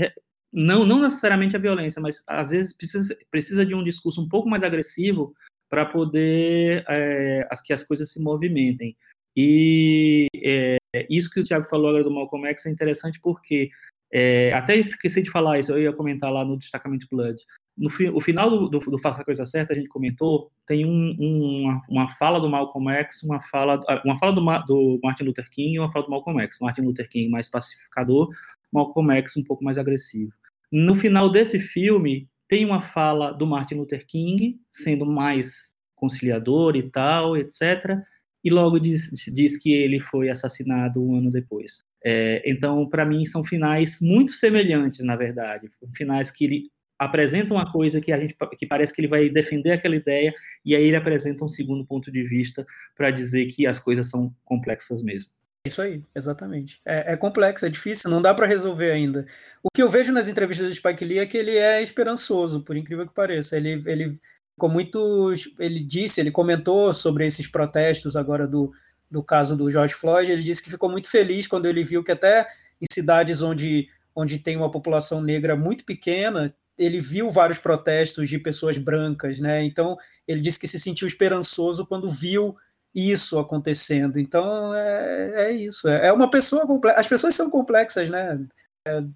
não, não necessariamente a violência, mas às vezes precisa, precisa de um discurso um pouco mais agressivo para poder é, as, que as coisas se movimentem. E é, isso que o Thiago falou agora do Malcolm X é interessante porque, é, até esqueci de falar isso, eu ia comentar lá no Destacamento Blood. No fi, o final do, do, do, Faça a Coisa Certa, a gente comentou, tem um, um, uma, uma, fala do Malcolm X, uma fala, uma fala do, do Martin Luther King e uma fala do Malcolm X. Martin Luther King mais pacificador, Malcolm X um pouco mais agressivo. No final desse filme, tem uma fala do Martin Luther King, sendo mais conciliador e tal, etc. E logo diz, diz que ele foi assassinado um ano depois. É, então, para mim, são finais muito semelhantes, na verdade. Finais que ele apresenta uma coisa que a gente que parece que ele vai defender aquela ideia e aí ele apresenta um segundo ponto de vista para dizer que as coisas são complexas mesmo. Isso aí, exatamente. É, é complexo, é difícil, não dá para resolver ainda. O que eu vejo nas entrevistas do Spike Lee é que ele é esperançoso, por incrível que pareça. Ele, ele ficou muito. Ele disse, ele comentou sobre esses protestos agora do, do caso do George Floyd. Ele disse que ficou muito feliz quando ele viu que até em cidades onde, onde tem uma população negra muito pequena, ele viu vários protestos de pessoas brancas, né? Então ele disse que se sentiu esperançoso quando viu isso acontecendo. Então é, é isso. É, é uma pessoa complexa. As pessoas são complexas, né?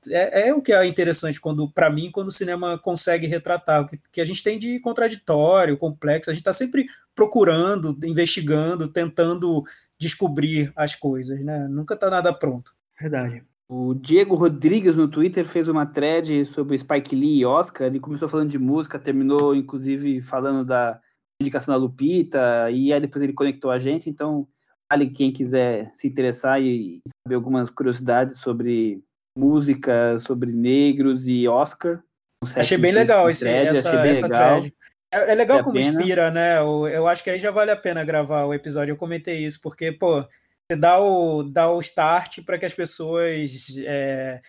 É, é, é o que é interessante quando, para mim, quando o cinema consegue retratar o que, que a gente tem de contraditório, complexo. A gente está sempre procurando, investigando, tentando descobrir as coisas, né? Nunca está nada pronto. Verdade. O Diego Rodrigues no Twitter fez uma thread sobre Spike Lee e Oscar. Ele começou falando de música, terminou inclusive falando da indicação da Lupita, e aí depois ele conectou a gente, então vale quem quiser se interessar e saber algumas curiosidades sobre música, sobre negros e Oscar. Achei bem legal esse, thread, essa, achei bem essa legal. thread. É, é legal vale como inspira, né? Eu, eu acho que aí já vale a pena gravar o episódio. Eu comentei isso, porque, pô, você dá o, dá o start para que as pessoas é,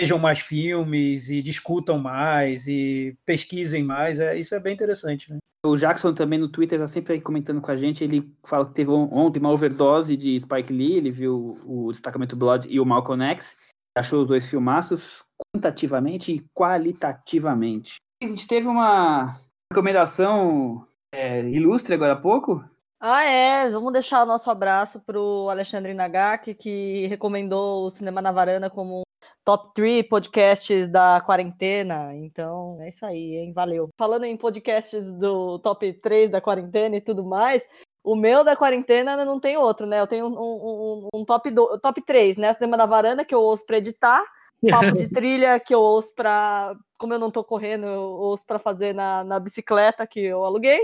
vejam mais filmes e discutam mais e pesquisem mais. É, isso é bem interessante, né? O Jackson também no Twitter está sempre aí comentando com a gente. Ele fala que teve ontem uma overdose de Spike Lee. Ele viu o Destacamento Blood e o Malcolm X. Achou os dois filmaços quantitativamente e qualitativamente. A gente teve uma recomendação é, ilustre agora há pouco. Ah, é. Vamos deixar o nosso abraço para o Alexandre Nagaki, que recomendou o Cinema na Varanda como top 3 podcasts da quarentena. Então, é isso aí, hein? Valeu. Falando em podcasts do top 3 da quarentena e tudo mais, o meu da quarentena não tem outro, né? Eu tenho um, um, um top, do, top 3, né? Cinema da Varanda, que eu ouço para editar. Papo de trilha, que eu ouço para. Como eu não tô correndo, eu ouço para fazer na, na bicicleta que eu aluguei.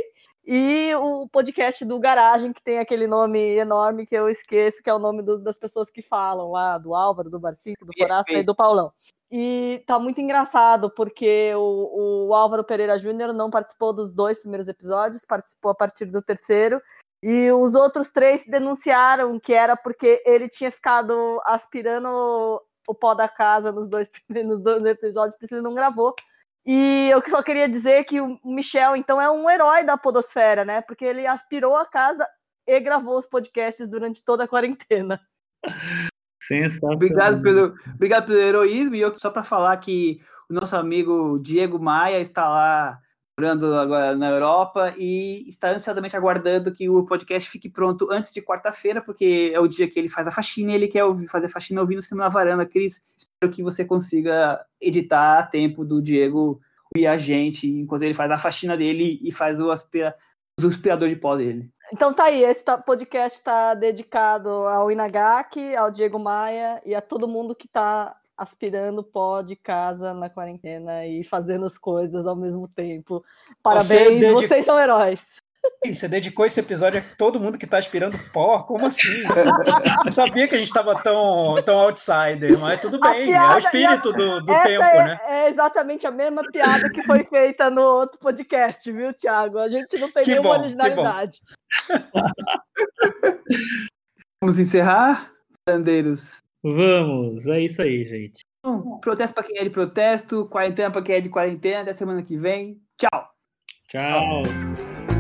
E o podcast do Garagem, que tem aquele nome enorme que eu esqueço, que é o nome do, das pessoas que falam lá, do Álvaro, do Barcinski, do Forasta e do Paulão. E tá muito engraçado, porque o, o Álvaro Pereira Júnior não participou dos dois primeiros episódios, participou a partir do terceiro. E os outros três denunciaram que era porque ele tinha ficado aspirando o pó da casa nos dois, nos dois episódios, porque ele não gravou. E eu só queria dizer que o Michel, então, é um herói da podosfera, né? Porque ele aspirou a casa e gravou os podcasts durante toda a quarentena. Sensacional. Obrigado pelo, obrigado pelo heroísmo. E eu, só para falar que o nosso amigo Diego Maia está lá morando agora na Europa e está ansiosamente aguardando que o podcast fique pronto antes de quarta-feira, porque é o dia que ele faz a faxina e ele quer ouvir, fazer faxina ouvindo o cinema na varanda. Cris, espero que você consiga editar a tempo do Diego e a gente enquanto ele faz a faxina dele e faz o, aspira, aspirador de pó dele. Então tá aí, esse podcast está dedicado ao Inagaki, ao Diego Maia e a todo mundo que está aspirando pó de casa na quarentena e fazendo as coisas ao mesmo tempo. Parabéns, Você vocês são heróis. Você dedicou esse episódio a todo mundo que está aspirando pó? Como assim? Não sabia que a gente estava tão, tão outsider, mas tudo bem, piada, é o espírito a... do, do tempo, é, né? É exatamente a mesma piada que foi feita no outro podcast, viu, Thiago? A gente não tem que nenhuma bom, originalidade. Vamos encerrar, Brandeiros? Vamos, é isso aí, gente. protesto para quem é de protesto, quarentena para quem é de quarentena. Até semana que vem. Tchau. Tchau. Tchau.